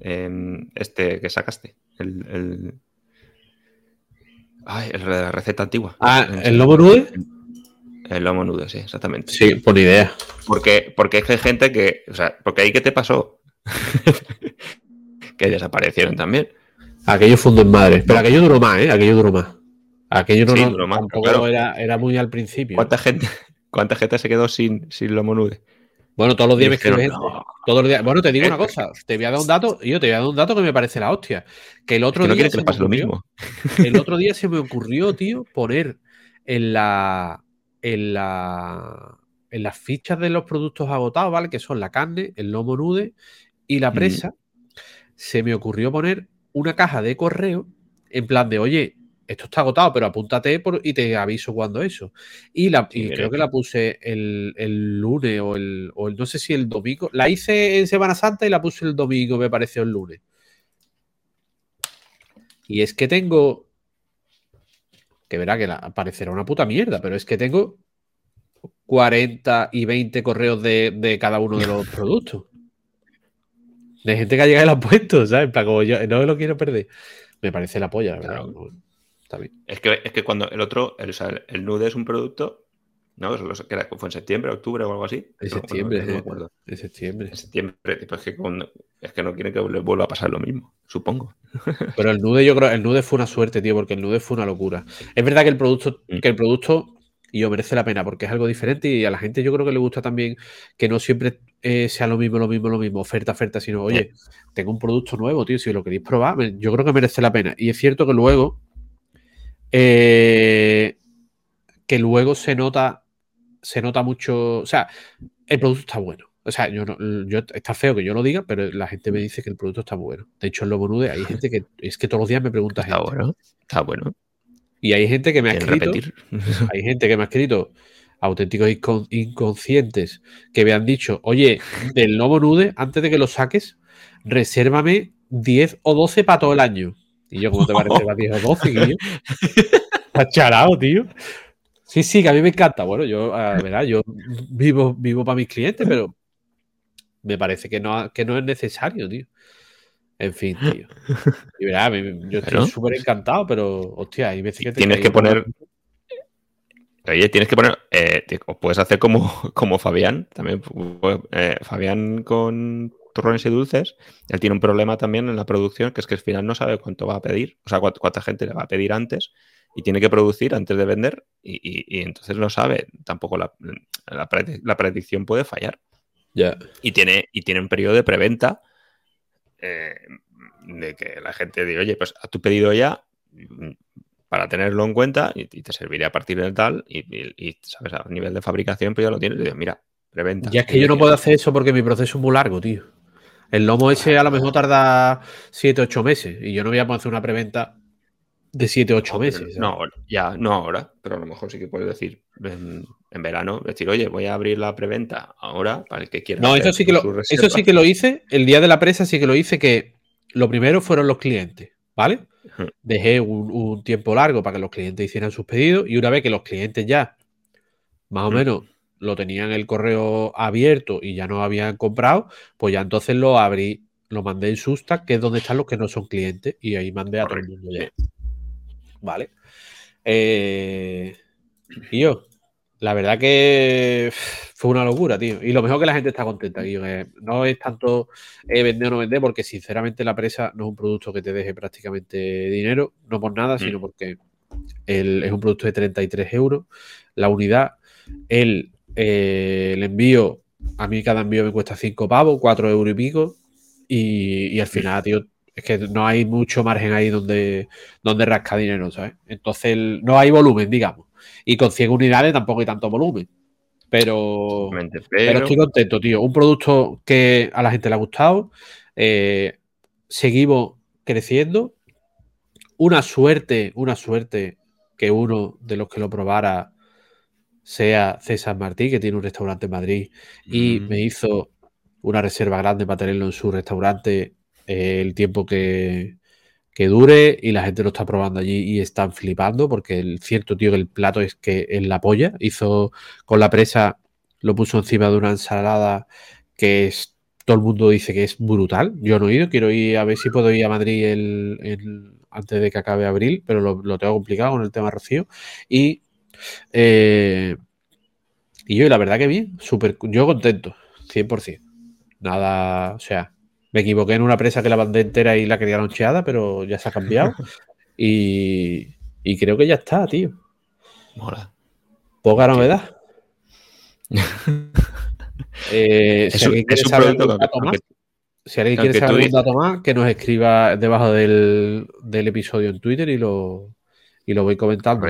em, este que sacaste, el Ay, la receta antigua. Ah, ¿el lomo nude? El lomo nude, sí, exactamente. Sí, por idea. Porque, porque es que hay gente que. O sea, porque ahí qué te pasó. [laughs] que desaparecieron también. Aquello fundó en madre. Pero aquello duró más, ¿eh? Aquello duró más. Aquello no, duró más, tampoco era, era, muy al principio. ¿Cuánta gente, cuánta gente se quedó sin, sin lomo nude? Bueno, todos los días me escriben. Todos los días. Bueno, te digo una cosa. Te voy a dar un dato. Yo te voy a dar un dato que me parece la hostia. Que el otro día. que le pase lo mismo. [laughs] El otro día se me ocurrió, tío, poner en la. En la. En las fichas de los productos agotados, ¿vale? Que son la carne, el lomo nude y la presa. Se me ocurrió poner una caja de correo en plan de, oye, esto está agotado, pero apúntate y te aviso cuando eso. Y, la, creo que la puse el, lunes o el, no sé si el domingo. La hice en Semana Santa y la puse el domingo, me pareció el lunes. Y es que tengo. Que verá que la, parecerá una puta mierda, pero es que tengo 40 y 20 correos de, cada uno de los productos. De gente que ha llegado y la ha puesto, ¿sabes? Para yo no lo quiero perder. Me parece la polla, la verdad. Es que, es que cuando el otro, el, el, nude es un producto, ¿no? Que era, fue en septiembre, octubre o algo así. En septiembre, no, me acuerdo. En septiembre. En septiembre. es, que es que no quieren que le vuelva a pasar lo mismo, supongo. [laughs] Pero el nude, yo creo, el nude fue una suerte, tío, porque el nude fue una locura. Es verdad que el producto, mm. que el producto y merece la pena porque es algo diferente y a la gente yo creo que le gusta también que no siempre eh, sea lo mismo, lo mismo, lo mismo, oferta, oferta, sino, oye, tengo un producto nuevo, tío, si lo queréis probar, yo creo que merece la pena. Y es cierto que luego eh, que luego se nota, se nota mucho, o sea, el producto está bueno. O sea, yo, no, yo está feo que yo lo diga, pero la gente me dice que el producto está bueno. De hecho, en Lobo Nude hay gente que es que todos los días me pregunta Está bueno, está bueno. Y hay gente que me ha escrito, [laughs] hay gente que me ha escrito auténticos inconscientes que me han dicho, oye, del Lobo Nude, antes de que lo saques, resérvame 10 o 12 para todo el año. Y yo, ¿cómo te parece [laughs] la 10 o 12, tío? Está charado, tío. Sí, sí, que a mí me encanta. Bueno, yo, verdad, yo vivo, vivo para mis clientes, pero me parece que no, que no es necesario, tío. En fin, tío. Y verdad, yo estoy súper encantado, pero hostia, hay veces que te Tienes que poner. Oye, tienes que poner. Eh, puedes hacer como, [laughs] como Fabián, también. Eh, Fabián con turrones y dulces, él tiene un problema también en la producción, que es que al final no sabe cuánto va a pedir, o sea, cuánta, gente le va a pedir antes y tiene que producir antes de vender y, entonces no sabe, tampoco la, la, predicción puede fallar. Ya. Y, tiene, y tiene un periodo de preventa eh, de que la gente diga, oye, pues a tu pedido ya para tenerlo en cuenta y, te serviría a partir del tal y, sabes, a nivel de fabricación, pues ya lo tienes y digo, mira, preventa. Ya es que yo no puedo hacer eso porque mi proceso es muy largo, tío. El lomo ese a lo mejor tarda 7, 8 meses y yo no voy a hacer una preventa de 7, 8 meses. No, ya, no ahora, pero a lo mejor sí que puedes decir en, verano, decir, oye, voy a abrir la preventa ahora para el que quiera. No, eso sí que, lo, eso sí que lo hice, el día de la presa sí que lo hice, que lo primero fueron los clientes, ¿vale? Dejé un, tiempo largo para que los clientes hicieran sus pedidos y una vez que los clientes ya, más o menos, lo tenían el correo abierto y ya no habían comprado, pues ya entonces lo abrí, lo mandé en Susta, que es donde están los que no son clientes, y ahí mandé a todo el mundo ya. ¿vale? Eh, y yo, la verdad que fue una locura, tío. Y lo mejor que la gente está contenta, tío. no es tanto eh, vender o no vender, porque sinceramente la presa no es un producto que te deje prácticamente dinero, no por nada, sino mm. porque es un producto de 33 euros. La unidad, el, eh, el envío, a mí cada envío me cuesta 5 pavos, 4 euros y pico. Y, y al final, tío, es que no hay mucho margen ahí donde, donde rasca dinero, ¿sabes? Entonces no hay volumen, digamos. Y con 100 unidades tampoco hay tanto volumen. Pero, pero... estoy contento, tío. Un producto que a la gente le ha gustado. Eh, seguimos creciendo. Una suerte, una suerte que uno de los que lo probara sea César Martí, que tiene un restaurante en Madrid, y mm. me hizo una reserva grande para tenerlo en su restaurante el tiempo que, dure y la gente lo está probando allí y están flipando porque el cierto tío el plato es que es la polla. Hizo con la presa, lo puso encima de una ensalada que es, todo el mundo dice que es brutal. Yo no he ido, quiero ir a ver si puedo ir a Madrid el, antes de que acabe abril, pero lo, tengo complicado con el tema Rocío. Y, eh, y yo, la verdad que bien, súper, yo contento, 100%. Nada, o sea, me equivoqué en una presa que la bandera entera y la quería loncheada, pero ya se ha cambiado. [laughs] y, creo que ya está, tío. Mola. Poca novedad. [laughs] eh, si alguien quiere saber algún dato más, si alguien quiere saber algún dato más, que nos escriba debajo del, episodio en Twitter y lo, y lo voy comentando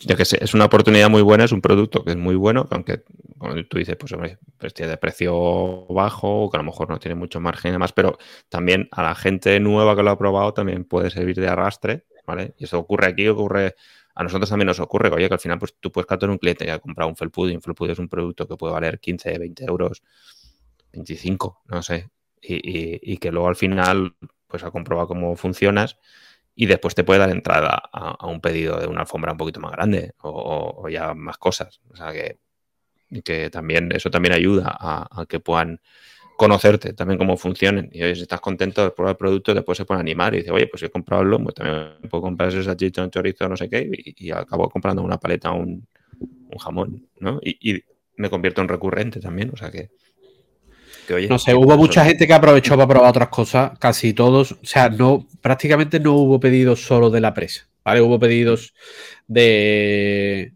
ya que sé, es una oportunidad muy buena, es un producto que es muy bueno, aunque como tú dices, pues hombre, pues de precio bajo, que a lo mejor no tiene mucho margen y demás, pero también a la gente nueva que lo ha probado también puede servir de arrastre, ¿vale? Y eso ocurre aquí, ocurre, a nosotros también nos ocurre, oye, que al final pues tú puedes captar un cliente que ha comprado un felpud y un felpud es un producto que puede valer 15, 20 euros, 25, no sé, y, y que luego al final pues ha comprobado cómo funcionas y después te puede dar entrada a, un pedido de una alfombra un poquito más grande o, ya más cosas. O sea que, que también eso también ayuda a, que puedan conocerte también cómo funcionen. Y si estás contento de probar el producto, después se puede animar y dice, oye, pues he comprado el lomo, también puedo comprar ese salchicha, un chorizo, no sé qué, y, acabo comprando una paleta, un, un jamón, ¿no? Y, y, me convierto en recurrente también, o sea que no sé, hubo mucha gente que aprovechó para probar otras cosas, casi todos, o sea, no, prácticamente no hubo pedidos solo de la presa, ¿vale? Hubo pedidos de,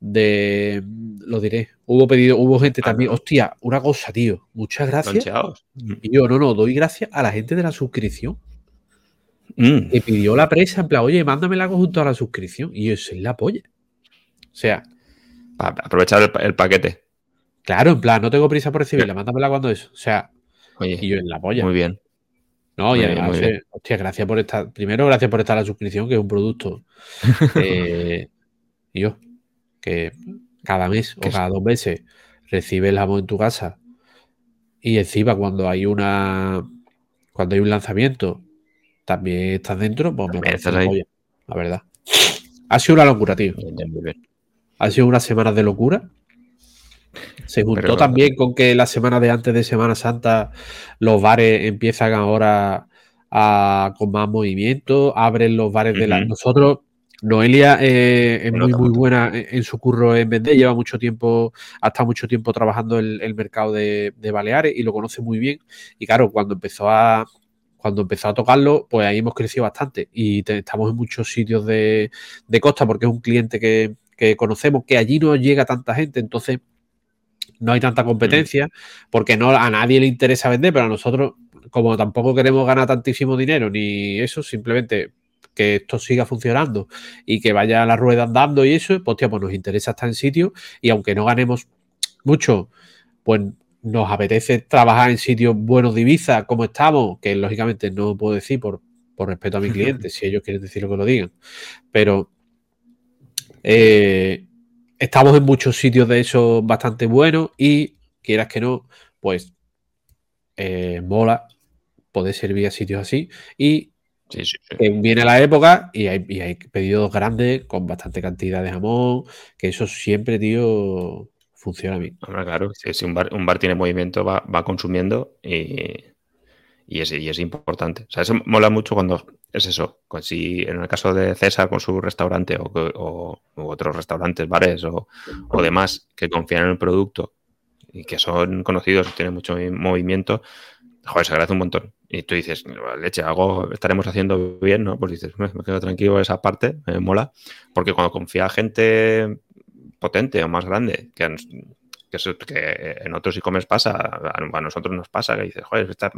de, lo diré, hubo pedido, hubo gente también, hostia, una cosa, tío, muchas gracias. Y yo, no, no, doy gracias a la gente de la suscripción. Mm. Que pidió la presa, en plan, oye, mándamela junto a la suscripción. Y yo, soy la polla. O sea. aprovechar el paquete. Claro, en plan, no tengo prisa por recibirla, mándamela cuando eso. O sea, Oye, y yo en la polla. Muy bien. No, y además, hostia, gracias por estar. Primero, gracias por estar a la suscripción, que es un producto. [laughs] eh, yo, que cada mes o cada dos meses recibes el jamón en tu casa. Y encima, cuando hay una. Cuando hay un lanzamiento, también estás dentro, pues me parece la verdad. Ha sido una locura, tío. Ha sido unas semanas de locura. Se juntó también con que la semana de antes de Semana Santa los bares empiezan ahora a, con más movimiento, abren los bares de la... Nosotros Noelia eh, es muy, muy buena en su curro en vender, lleva mucho tiempo, ha estado mucho tiempo trabajando en el mercado de, Baleares y lo conoce muy bien. Y claro, cuando empezó a, cuando empezó a tocarlo, pues ahí hemos crecido bastante. Y estamos en muchos sitios de, costa porque es un cliente que, conocemos, que allí no llega tanta gente, entonces no hay tanta competencia, porque no a nadie le interesa vender, pero a nosotros, como tampoco queremos ganar tantísimo dinero ni eso, simplemente que esto siga funcionando y que vaya la rueda andando y eso, pues, pues nos interesa estar en sitio y aunque no ganemos mucho, pues nos apetece trabajar en sitios buenos de Ibiza como estamos, que lógicamente no puedo decir por, por respeto a mi cliente, [laughs] si ellos quieren decir lo que lo digan, pero eh, estamos en muchos sitios de eso bastante buenos y quieras que no, pues eh, mola poder servir a sitios así y viene la época y hay, hay, pedidos grandes con bastante cantidad de jamón, que eso siempre, tío, funciona bien. claro, si un bar, un bar tiene movimiento, va, consumiendo y, y, es, y es importante. O sea, eso mola mucho cuando es eso. Si en el caso de César con su restaurante o, otros restaurantes, bares o, o, demás que confían en el producto y que son conocidos tienen mucho movimiento, joder, se agradece un montón. Y tú dices, leche, algo estaremos haciendo bien, ¿no? Pues dices, me quedo tranquilo esa parte, me mola. Porque cuando confía gente potente o más grande, que, que, en otros e-commerce pasa, a nosotros nos pasa, que dices, joder, esta,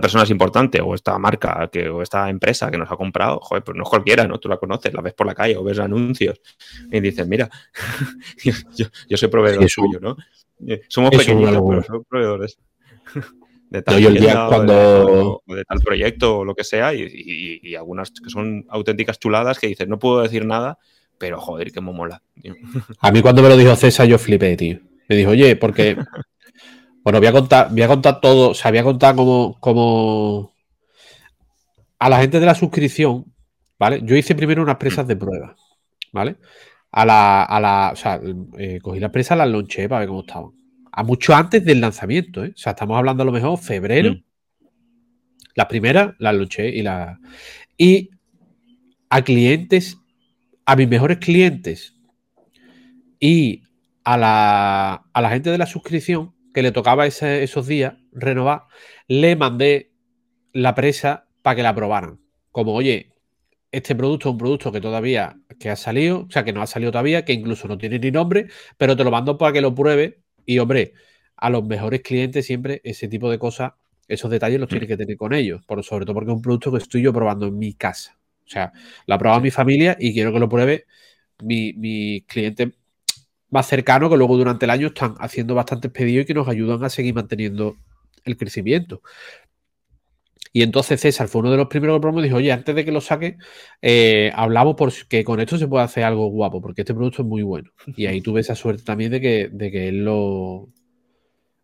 persona es importante, o esta marca, que, o esta empresa que nos ha comprado, joder, pues no es cualquiera, ¿no? Tú la conoces, la ves por la calle o ves anuncios y dices, mira, [laughs] yo, soy proveedor suyo, ¿no? Eh, somos pequeños, pero somos proveedores. de tal, cuando... de, tal proyecto o lo que sea, y, algunas que son auténticas chuladas que dices, no puedo decir nada, pero joder, que me mola. A mí cuando me lo dijo César, yo flipé, tío. Me dijo, oye, porque. [laughs] bueno, voy a contar, voy a contar todo. O sea, voy a contar como, como. A la gente de la suscripción, ¿vale? Yo hice primero unas presas de prueba, ¿vale? A la, a la, o sea, eh, cogí las presas, las lonché para ver cómo estaban a mucho antes del lanzamiento. ¿eh? O sea, estamos hablando a lo mejor febrero. Mm. La primera la luché y la. Y a clientes, a mis mejores clientes y a la, a la gente de la suscripción que le tocaba esos días renovar, le mandé la presa para que la probaran. Como, oye, este producto es un producto que todavía que ha salido, o sea, que no ha salido todavía, que incluso no tiene ni nombre, pero te lo mando para que lo pruebe y hombre, a los mejores clientes siempre ese tipo de cosas, esos detalles los mm. que tener con ellos, por, sobre todo porque es un producto que estoy yo probando en mi casa. O sea, lo ha probado mi familia y quiero que lo pruebe mi, mi cliente más cercano que luego durante el año están haciendo bastantes pedidos y que nos ayudan a seguir manteniendo el crecimiento. Y entonces César fue uno de los primeros que probó y dijo, oye, antes de que lo saque, eh, hablamos porque con esto se puede hacer algo guapo, porque este producto es muy bueno. Y ahí tuve esa suerte también de que, de que él lo...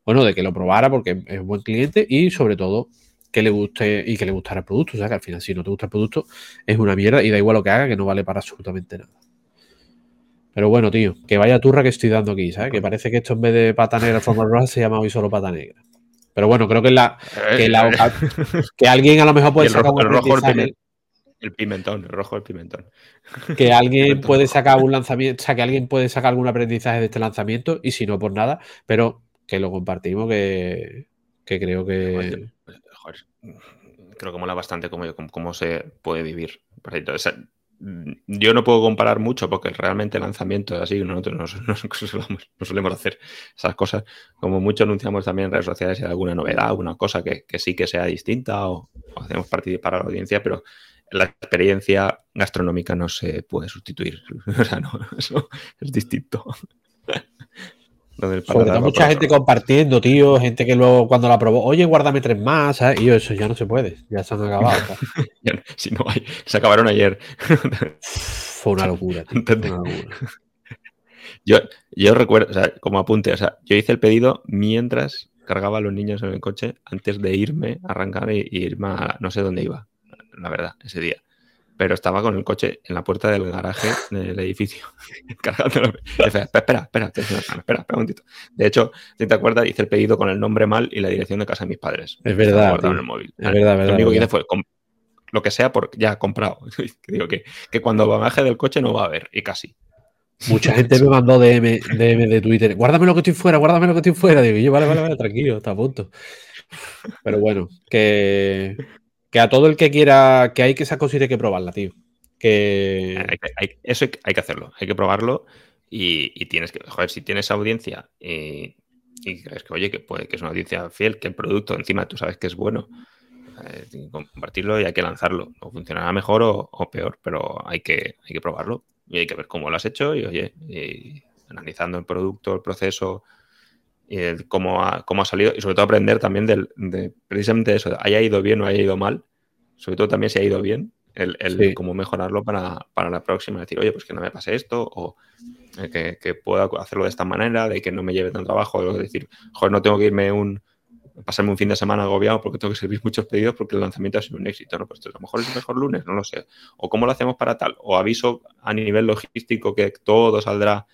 Bueno, de que lo probara porque es un buen cliente y sobre todo que le guste y que le gustara el producto. O sea, que al final si no te gusta el producto es una mierda y da igual lo que haga, que no vale para absolutamente nada. Pero bueno, tío, que vaya turra que estoy dando aquí, ¿sabes? Que parece que esto en vez de pata negra forma roja se llama hoy solo pata negra. Pero bueno, creo que, la, que, la, eh. que alguien a lo mejor puede sacar un rojo, el, pimentón, el rojo el pimentón. Que alguien puede sacar un lanzamiento, o sea, que alguien puede sacar algún aprendizaje de este lanzamiento y si no, por nada, pero que lo compartimos, que, que creo que... creo que mola bastante cómo, cómo se puede vivir. Yo no puedo comparar mucho porque realmente el lanzamiento es así, nosotros [laughs] no, solemos, hacer esas cosas. Como mucho anunciamos también en redes sociales si hay alguna novedad, alguna cosa que, sí que sea distinta o, hacemos participar a la audiencia, pero la experiencia gastronómica no se puede sustituir. [laughs] O sea, no, eso es distinto. Mucha gente compartiendo, tío, gente que luego cuando la probó, oye, guárdame tres más, Y eso ya no se puede, ya se han acabado. [laughs] si no hay, se acabaron ayer. Fue una locura, [laughs] Yo, yo recuerdo, o sea, como apunte, o sea, yo hice el pedido mientras cargaba a los niños en el coche antes de irme, arrancar y irme a no sé dónde iba, la verdad, ese día pero estaba con el coche en la puerta del garaje del edificio. [laughs] espera, espera, espera, espera, un momentito. De hecho, si te acuerdas, hice el pedido con el nombre mal y la dirección de casa de mis padres. Es verdad. En el móvil. Es verdad, verdad. Lo único que hice fue lo que sea por ya comprado. [laughs] Digo que, que cuando baje del coche no va a haber, y casi. Mucha gente me mandó DM, DM de Twitter. Guárdame lo que estoy fuera, guárdame lo que estoy fuera. Digo, yo, vale, vale, vale, tranquilo, está a punto. Pero bueno, que, que a todo el que quiera, que hay que esa cosita hay que probarla, tío. Que... eso hay, que hacerlo, hay que probarlo y, tienes que, joder, si tienes audiencia y, y crees que, oye, que, puede, que es una audiencia fiel, que el producto encima tú sabes que es bueno, eh, compartirlo y hay que lanzarlo. O funcionará mejor o, peor, pero hay que, hay que probarlo y hay que ver cómo lo has hecho y, oye, analizando el producto, el proceso, y cómo, ha, cómo ha salido y sobre todo aprender también del, de precisamente eso, haya ido bien o haya ido mal, sobre todo también si ha ido bien, el, cómo mejorarlo para, la próxima, decir, oye, pues que no me pase esto o eh, que, que, pueda hacerlo de esta manera, de que no me lleve tanto trabajo, o decir, joder, no tengo que irme un, pasarme un fin de semana agobiado porque tengo que servir [laughs] muchos pedidos porque el lanzamiento ha sido un éxito, ¿no? Pues a lo mejor es el mejor lunes, no lo sé. O cómo lo hacemos para tal, o aviso a nivel logístico que todo saldrá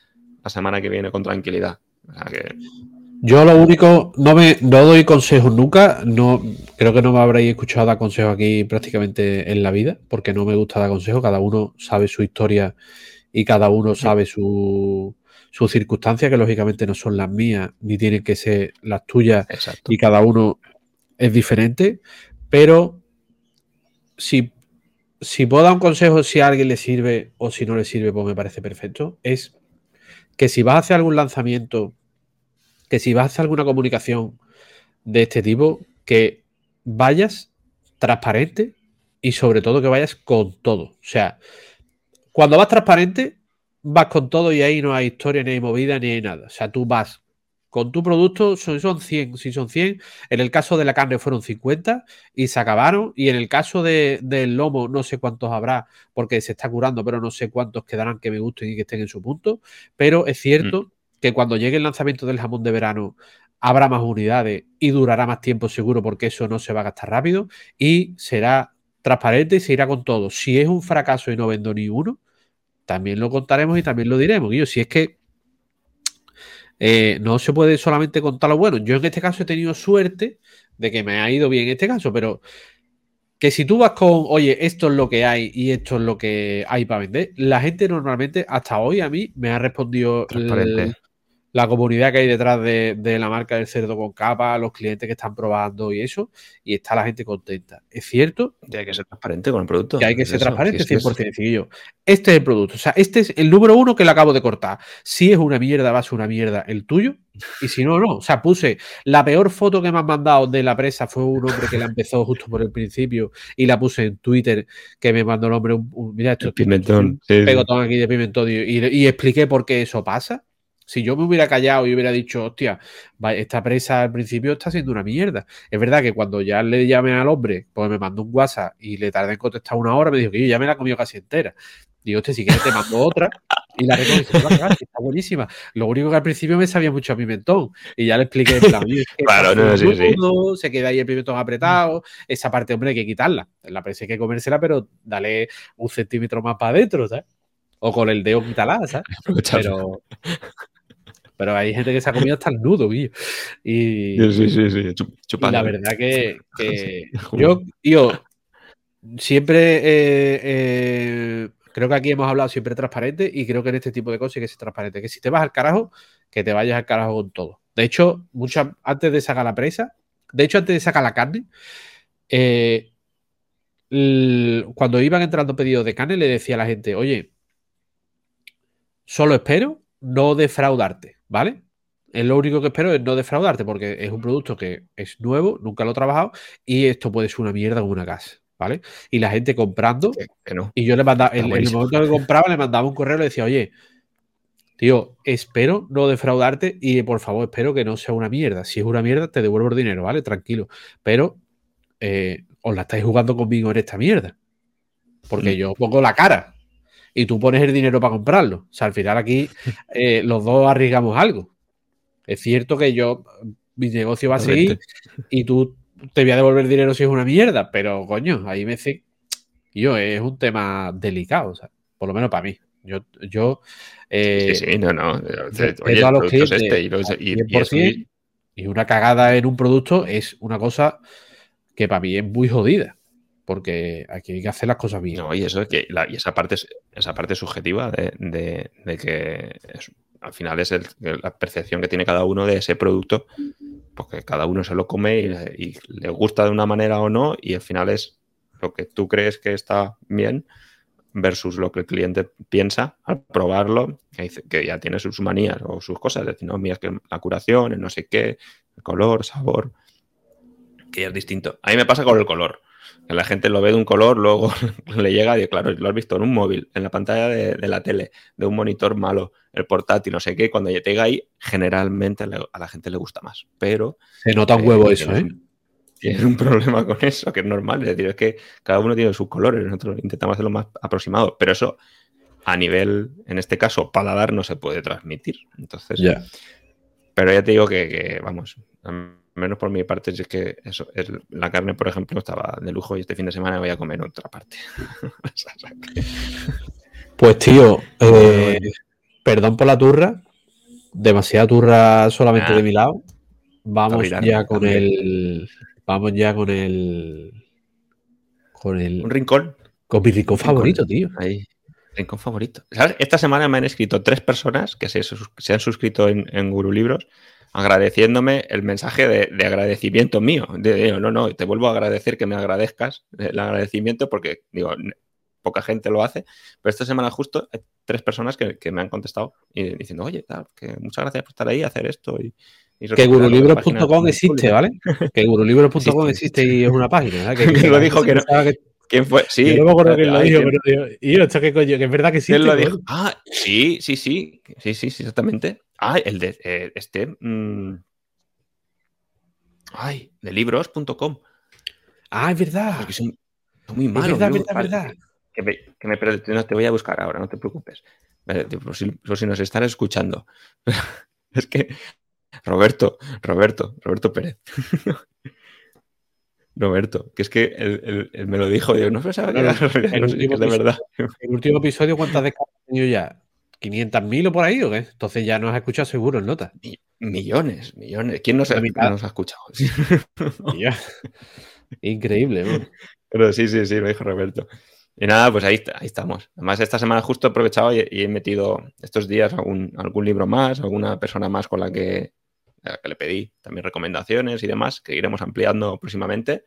la semana que viene con tranquilidad. Yo lo único, no me no doy consejos nunca, no creo que no me habréis escuchado dar consejos aquí prácticamente en la vida, porque no me gusta dar consejos, cada uno sabe su historia y cada uno sabe su, sus circunstancias, que lógicamente no son las mías, ni tienen que ser las tuyas, y cada uno es diferente, pero si, si puedo dar un consejo, si a alguien le sirve o si no le sirve, pues me parece perfecto, es que si vas a hacer algún lanzamiento, que si vas a hacer alguna comunicación de este tipo, que vayas transparente y sobre todo que vayas con todo. O sea, cuando vas transparente, vas con todo y ahí no hay historia, ni hay movida, ni hay nada. O sea, tú vas con tu producto, son, son 100, si son 100, en el caso de la carne fueron 50 y se acabaron, y en el caso de, del lomo no sé cuántos habrá porque se está curando, pero no sé cuántos quedarán que me gusten y que estén en su punto, pero es cierto mm. Que cuando llegue el lanzamiento del jamón de verano habrá más unidades y durará más tiempo seguro porque eso no se va a gastar rápido y será transparente y se irá con todo. Si es un fracaso y no vendo ni uno, también lo contaremos y también lo diremos. yo, si es que eh, no se puede solamente contar lo bueno. Yo en este caso he tenido suerte de que me ha ido bien en este caso, pero que si tú vas con, oye, esto es lo que hay y esto es lo que hay para vender, la gente normalmente, hasta hoy a mí, me ha respondido la comunidad que hay detrás de, la marca del cerdo con capa, los clientes que están probando y eso, y está la gente contenta. Es cierto. Y hay que ser transparente con el producto. Que hay que ser transparente, 100% sencillo. Este es el producto. O sea, este es el número uno que le acabo de cortar. Si es una mierda, va a ser una mierda el tuyo. Y si no, no. O sea, puse la peor foto que me han mandado de la presa fue un hombre que la empezó justo por el principio y la puse en Twitter que me mandó el hombre un, mira esto. pimentón. pegotón aquí de pimentón y expliqué por qué eso pasa. Si yo me hubiera callado y hubiera dicho, hostia, esta presa al principio está siendo una mierda. Es verdad que cuando ya le llamé al hombre, pues me mandó un WhatsApp y le tardé en contestar una hora, me dijo que yo ya me la he comido casi entera. Digo, hostia, si quieres te mando otra y la reconoce, está buenísima. Lo único que al principio me sabía mucho a pimentón y ya le expliqué en plan, claro, no, sí, sí. se queda ahí el pimentón apretado, esa parte, hombre, hay que quitarla. La presa hay que comérsela, pero dale un centímetro más para adentro, ¿sabes? O con el dedo quítala, ¿sabes? [laughs] Pero, pero hay gente que se ha comido hasta el nudo, Y, sí, sí, sí. la verdad que, [laughs] yo, yo siempre eh, eh, creo que aquí hemos hablado siempre transparente y creo que en este tipo de cosas hay que ser transparente. Que si te vas al carajo, que te vayas al carajo con todo. De hecho, muchas, antes de sacar la presa, de hecho, antes de sacar la carne, eh, cuando iban entrando pedidos de carne, le decía a la gente, oye, solo espero no defraudarte. ¿vale? Es lo único que espero es no defraudarte, porque es un producto que es nuevo, nunca lo he trabajado, y esto puede ser una mierda como una casa, ¿vale? Y la gente comprando, y yo le mandaba, en, el momento que compraba, le mandaba un correo y le decía, oye, tío, espero no defraudarte y por favor, espero que no sea una mierda. Si es una mierda, te devuelvo el dinero, ¿vale? Tranquilo. Pero eh, os la estáis jugando conmigo en esta mierda. Porque mm. yo pongo la cara, y tú pones el dinero para comprarlo. O sea, al final aquí [laughs] eh, los dos arriesgamos algo. Es cierto que yo, mi negocio va a seguir y tú te voy a devolver dinero si es una mierda, pero coño, ahí me dice, yo, es un tema delicado, o sea, por lo menos para mí. Yo, yo sí, sí, no, no. Oye, a los clientes, este y, y, una cagada en un producto es una cosa que para mí es muy jodida. Porque aquí hay que hacer las cosas bien. Y eso y esa parte esa parte subjetiva de, que al final es la percepción que tiene cada uno de ese producto, porque cada uno se lo come y, le gusta de una manera o no, y al final es lo que tú crees que está bien versus lo que el cliente piensa al probarlo, que, ya tiene sus manías o sus cosas, es decir, no, mira, es que la curación, el no sé qué, el color, sabor, que ya es distinto. A mí me pasa con el color la gente lo ve de un color, luego [laughs] le llega y claro, lo has visto en un móvil, en la pantalla de, la tele, de un monitor malo, el portátil, no sé qué, cuando llega ahí, generalmente a la gente le gusta más. Pero. Se nota un huevo eh, eso, ¿eh? Tienes un problema con eso, que es normal. Es decir, es que cada uno tiene sus colores, nosotros intentamos hacerlo más aproximado, pero eso a nivel, en este caso, paladar no se puede transmitir. Entonces. Ya. Pero ya te digo que, que vamos, menos por mi parte, es que eso, la carne, por ejemplo, estaba de lujo y este fin de semana voy a comer otra parte. [laughs] pues tío, eh, perdón por la turra, demasiada turra solamente de ah. mi lado. Vamos ya con el. Vamos ya con el. Con el. Un rincón. Con mi rincón, favorito, tío. Ahí. Rincón favorito. Esta semana me han escrito tres personas que se, han suscrito en, en Guru Libros agradeciéndome el mensaje de, agradecimiento mío. De, no, no, te vuelvo a agradecer que me agradezcas el agradecimiento porque, digo, poca gente lo hace, pero esta semana justo hay tres personas que, me han contestado y diciendo, oye, que muchas gracias por estar ahí, hacer esto y... que gurulibros.com existe, ¿vale? [laughs] Que gurulibros.com existe y es una página. [laughs] Que, lo dijo que no. ¿Quién fue? Sí. Yo no me acuerdo quién lo dijo, pero y esto qué coño, que es verdad que existe. ¿Quién lo dijo? Ah, sí, sí, sí. Sí, sí, sí, exactamente. Ah, el de eh, este. Mmm... Ay, de libros.com. Ah, es verdad. Porque son, muy malos. Es verdad, verdad, verdad. Que me, que me, no te voy a buscar ahora, no te preocupes. Por si, por si nos están escuchando. [laughs] es que Roberto, Roberto, Roberto Pérez. [laughs] Roberto, que es que él, me lo dijo, yo no pensaba que era de verdad. El último episodio, ¿cuántas descargas he tenido ya? ¿500.000 o por ahí o qué? Entonces ya nos ha escuchado seguro en nota. Millones, millones. ¿Quién nos, ha, nos ha escuchado? [laughs] Increíble, Pero sí, sí, sí, lo dijo Roberto. Y nada, pues ahí, ahí estamos. Además, esta semana justo he aprovechado y, he metido estos días algún, algún libro más, alguna persona más con la que que le pedí también recomendaciones y demás, que iremos ampliando próximamente.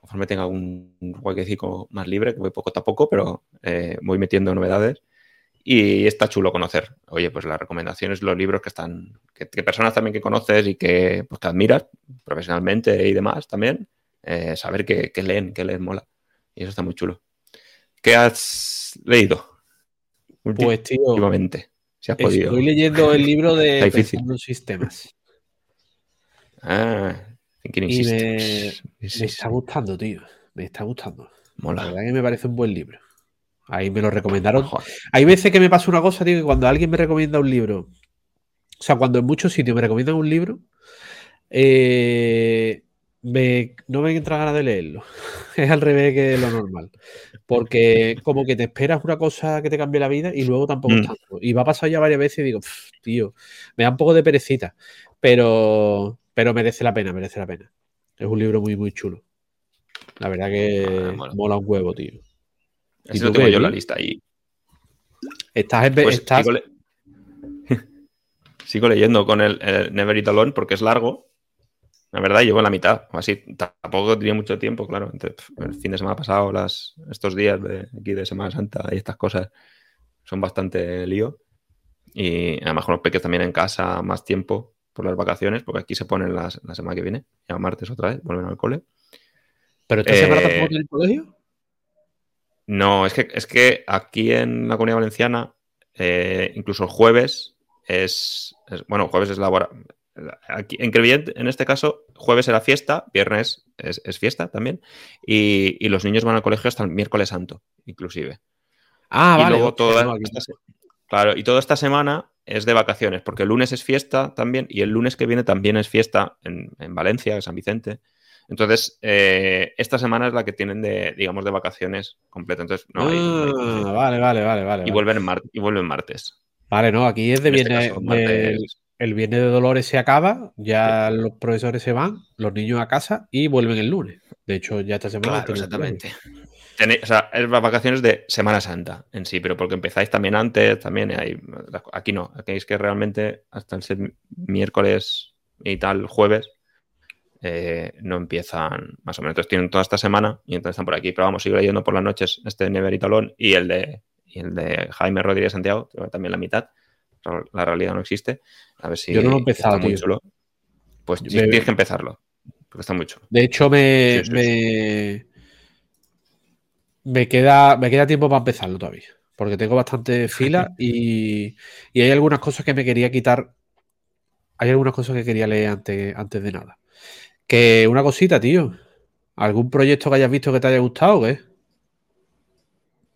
Conforme tenga un huequecito más libre, que voy poco a poco, pero eh, voy metiendo novedades. Y está chulo conocer, oye, pues las recomendaciones, los libros que están, que, personas también que conoces y que, pues, que admiras profesionalmente y demás también, eh, saber qué, leen, qué leen mola. Y eso está muy chulo. ¿Qué has leído? Pues, tío, últimamente. Si has podido. Estoy leyendo el libro de [laughs] Sistemas. Ah, y me, está gustando, tío. Me está gustando. La verdad que me parece un buen libro. Ahí me lo recomendaron. Hay veces que me pasa una cosa, tío, que cuando alguien me recomienda un libro, o sea, cuando en muchos sitios me recomiendan un libro, eh, no me entra ganas de leerlo. [laughs] es al revés que lo normal. Porque como que te esperas una cosa que te cambie la vida y luego tampoco mm. tanto. Y va a pasar ya varias veces y digo, tío, me da un poco de perecita. Pero, pero merece la pena, merece la pena. Es un libro muy, muy chulo. La verdad que ah, mola. un huevo, tío. Así lo tengo yo en la lista ahí. Estás, pues [laughs] Sigo, leyendo con el, Never Eat Alone porque es largo. La verdad, llevo en la mitad. Así tampoco tenía mucho tiempo, claro. el fin de semana pasado, las, estos días de aquí de Semana Santa y estas cosas son bastante lío. Y además con los peques también en casa más tiempo por las vacaciones, porque aquí se ponen las, la semana que viene, ya martes otra vez, vuelven al cole. ¿Pero esta semana tampoco tiene el colegio? No, es que, es que aquí en la comunidad valenciana, eh, incluso el jueves es, Bueno, jueves es laboral. Aquí, en Crevillent, en este caso, jueves era fiesta, viernes es, fiesta también, y, los niños van al colegio hasta el miércoles santo, inclusive. Ah, y vale. Luego toda, claro, y toda esta semana es de vacaciones, porque el lunes es fiesta también y el lunes que viene también es fiesta en, Valencia, en San Vicente. Entonces, eh, esta semana es la que tienen de, digamos, de vacaciones completa. Entonces, no, ah, vale, vale, vale, vale. Y, Vuelven y vuelven martes. Vale, no, aquí es de este viernes. el viernes de Dolores se acaba, ya los profesores se van, los niños a casa y vuelven el lunes. De hecho, ya esta semana. Claro, exactamente. O sea, es vacaciones de Semana Santa en sí, pero porque empezáis también antes, también hay. Aquí no, aquí es que realmente hasta el miércoles y tal, jueves, eh, no empiezan más o menos. Entonces tienen toda esta semana y entonces están por aquí. Pero vamos, sigo leyendo por las noches este Never Talón y el de, y el de Jaime Rodríguez Santiago, también la mitad la realidad no existe. A ver si Yo no lo he empezado, muy chulo. Pues tienes que empezarlo, porque está muy chulo. De hecho, me, me, queda, me queda tiempo para empezarlo todavía, porque tengo bastante [laughs] fila y, hay algunas cosas que me quería quitar. Hay algunas cosas que quería leer antes, antes de nada. Que una cosita, tío. ¿Algún proyecto que hayas visto que te haya gustado o qué?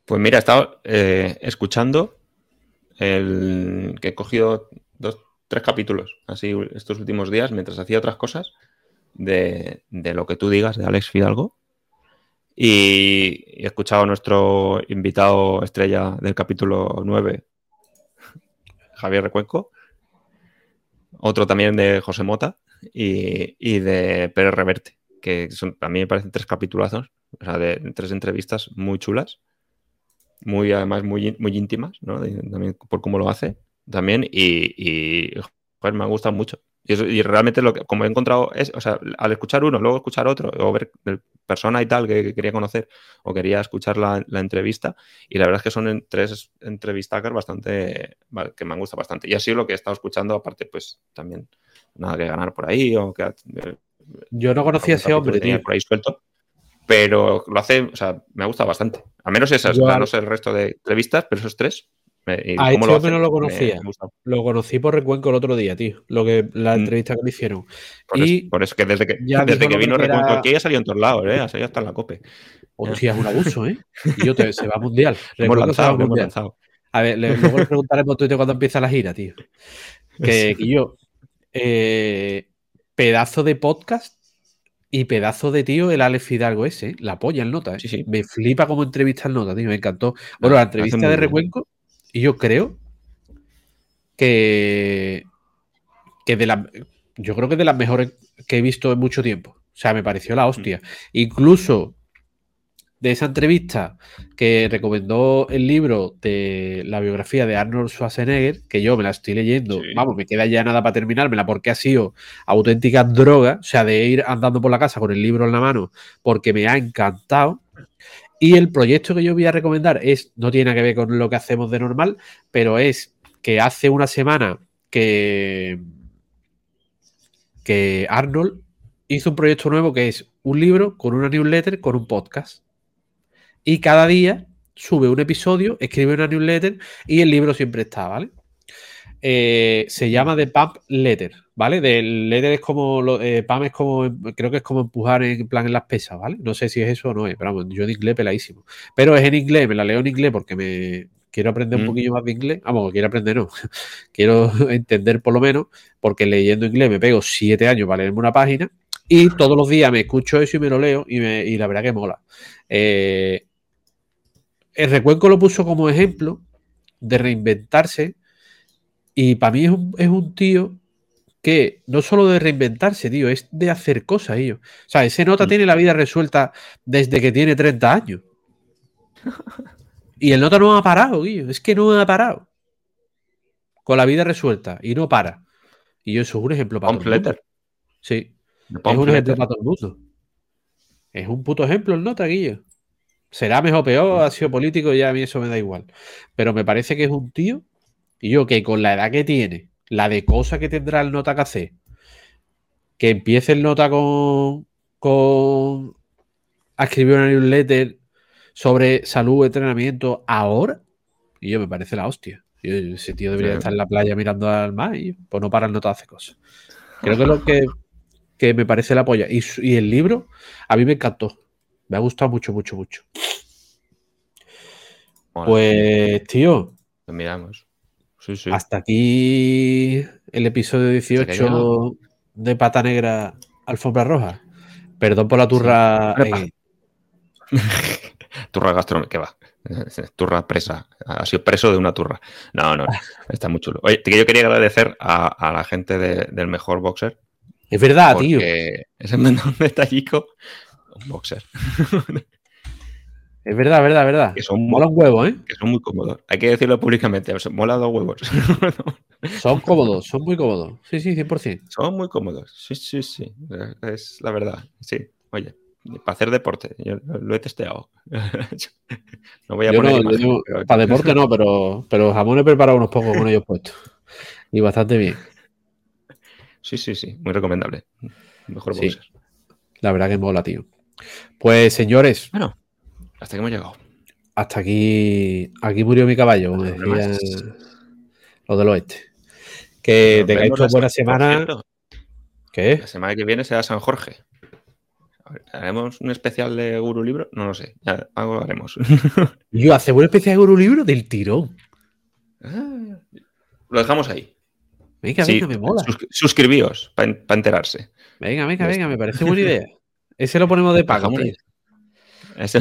Pues mira, he estado eh, escuchando el que he cogido dos, tres capítulos así estos últimos días mientras hacía otras cosas de, lo que tú digas de Alex Fidalgo. Y he escuchado a nuestro invitado estrella del capítulo 9, Javier Recuenco. Otro también de José Mota y, de Pérez Reverte, que son, también me parecen tres capitulazos, o sea, de tres entrevistas muy chulas muy además muy, muy íntimas, ¿no? también por cómo lo hace también y, pues me ha gustado mucho. Y, realmente lo que, como he encontrado es, o sea, al escuchar uno, luego escuchar otro, o ver persona y tal que, quería conocer, o quería escuchar la, entrevista, y la verdad es que son tres entrevistas bastante, que me han gustado bastante. Y así lo que he estado escuchando, aparte, pues también nada que ganar por ahí, o que... Eh, Yo no conocía a ese hombre, tío. Por ahí suelto pero lo hace, o sea, me gusta bastante. A menos esas, no sé el resto de entrevistas, pero esos tres. A este lo no lo conocía. lo conocí por Recuenco el otro día, tío. Lo que, la mm. entrevista que me hicieron. Por, y eso, que desde que, desde que vino Recuenco aquí ya salió en todos lados, ¿eh? Ha salido hasta en la COPE. Hostia, es un abuso, ¿eh? [laughs] Y yo te, se va mundial. hemos lanzado, hemos lanzado. A ver, luego le preguntaremos tú cuando empieza la gira, tío. Que, yo, eh, pedazo de podcast y pedazo de tío el Alex Fidalgo ese, la polla el nota, ¿eh? sí, sí. me flipa como entrevista el nota, tío, me encantó. Bueno, la entrevista de Recuenco, y yo creo que, que de la, yo creo que de las mejores que he visto en mucho tiempo. O sea, me pareció la hostia. Mm. Incluso de esa entrevista que recomendó el libro de la biografía de Arnold Schwarzenegger, que yo me la estoy leyendo, vamos, me queda ya nada para terminármela porque ha sido auténtica droga, o sea, de ir andando por la casa con el libro en la mano, porque me ha encantado. Y el proyecto que yo voy a recomendar es, no tiene que ver con lo que hacemos de normal, pero es que hace una semana que, que Arnold hizo un proyecto nuevo que es un libro con una newsletter con un podcast y cada día sube un episodio, escribe una newsletter y el libro siempre está, ¿vale? Eh, se llama The Pump Letter, ¿vale? Del letter es como, lo, eh, Pump es como, creo que es como empujar en plan en las pesas, ¿vale? No sé si es eso o no es, pero vamos, yo de inglés peladísimo. Pero es en inglés, me la leo en inglés porque me quiero aprender un mm. poquillo más de inglés. Vamos, quiero aprender, no. [laughs] quiero [laughs] entender por lo menos, porque leyendo inglés me pego siete años para leerme una página y todos los días me escucho eso y me lo leo y, me, y la verdad que mola. Eh, el Recuenco lo puso como ejemplo de reinventarse y para mí es un, tío que no solo de reinventarse, tío, es de hacer cosas, tío. O sea, ese nota mm. tiene la vida resuelta desde que tiene 30 años. Y el nota no ha parado, tío. Es que no ha parado. Con la vida resuelta y no para. Y eso es un ejemplo para todo el mundo. Sí. Es un ejemplo para todo el mundo. Es un puto ejemplo el nota, Guillo. Será mejor o peor, ha sido político y a mí eso me da igual. Pero me parece que es un tío, y yo que con la edad que tiene, la de cosas que tendrá el nota que hacer, que empiece el nota con, con a escribir una newsletter sobre salud, entrenamiento ahora, y yo me parece la hostia. ese tío debería estar en la playa mirando al mar y pues no para el nota hace cosas. Creo que lo que, que me parece la polla. Y, y el libro a mí me encantó. Me ha gustado mucho, mucho, mucho. pues, tío. Lo miramos. Hasta aquí el episodio 18 de Pata Negra, Alfombra Roja. Perdón por la turra. [laughs] turra gastronómica, va. [laughs] Turra presa. Ha sido preso de una turra. No, no, está muy chulo. Oye, yo quería agradecer a, la gente del mejor boxer. Es verdad, tío. Me un detallico. Un boxer. [laughs] Es verdad, verdad, verdad. Que son mola un huevo, ¿eh? Que son muy cómodos. Hay que decirlo públicamente. mola dos huevos. [laughs] son cómodos, son muy cómodos. Sí, sí, 100%. Son muy cómodos. Sí, sí, sí. Es la verdad. Sí. Oye, para hacer deporte. Yo lo he testeado. [laughs] no voy a poner. para deporte no, pero, pero jamón he preparado unos pocos con ellos puestos. Y bastante bien. Sí, sí, sí. Muy recomendable. Mejor sí. La verdad que mola, tío. Pues señores. Bueno hasta que hemos llegado. Hasta aquí. Aquí murió mi caballo, como decían los del oeste. Que tengáis una buena semana. ¿Qué? La semana que viene será San Jorge. ¿Haremos un especial de Guru Libro? No lo sé. Ya algo haremos. [laughs] Yo, ¿hacemos un especial de Guru Libro? Del tirón. Ah, lo dejamos ahí. Venga, venga, me mola. suscribíos para enterarse. Venga, venga, venga, me parece buena idea. [laughs] Ese lo ponemos de pago. Es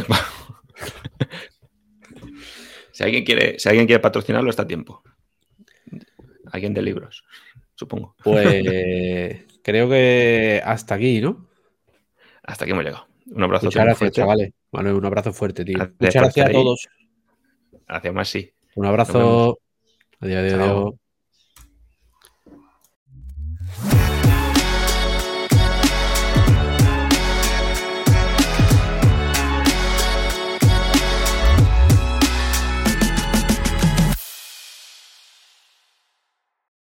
si, alguien quiere, si alguien quiere patrocinarlo, está a tiempo. Alguien de libros, supongo. Pues creo que hasta aquí, ¿no? Hasta aquí hemos llegado. Un abrazo. Muchas gracias, chavales. Manuel, un abrazo fuerte, tío. Muchas gracias a todos. Gracias más, sí. Un abrazo. Adiós, adiós.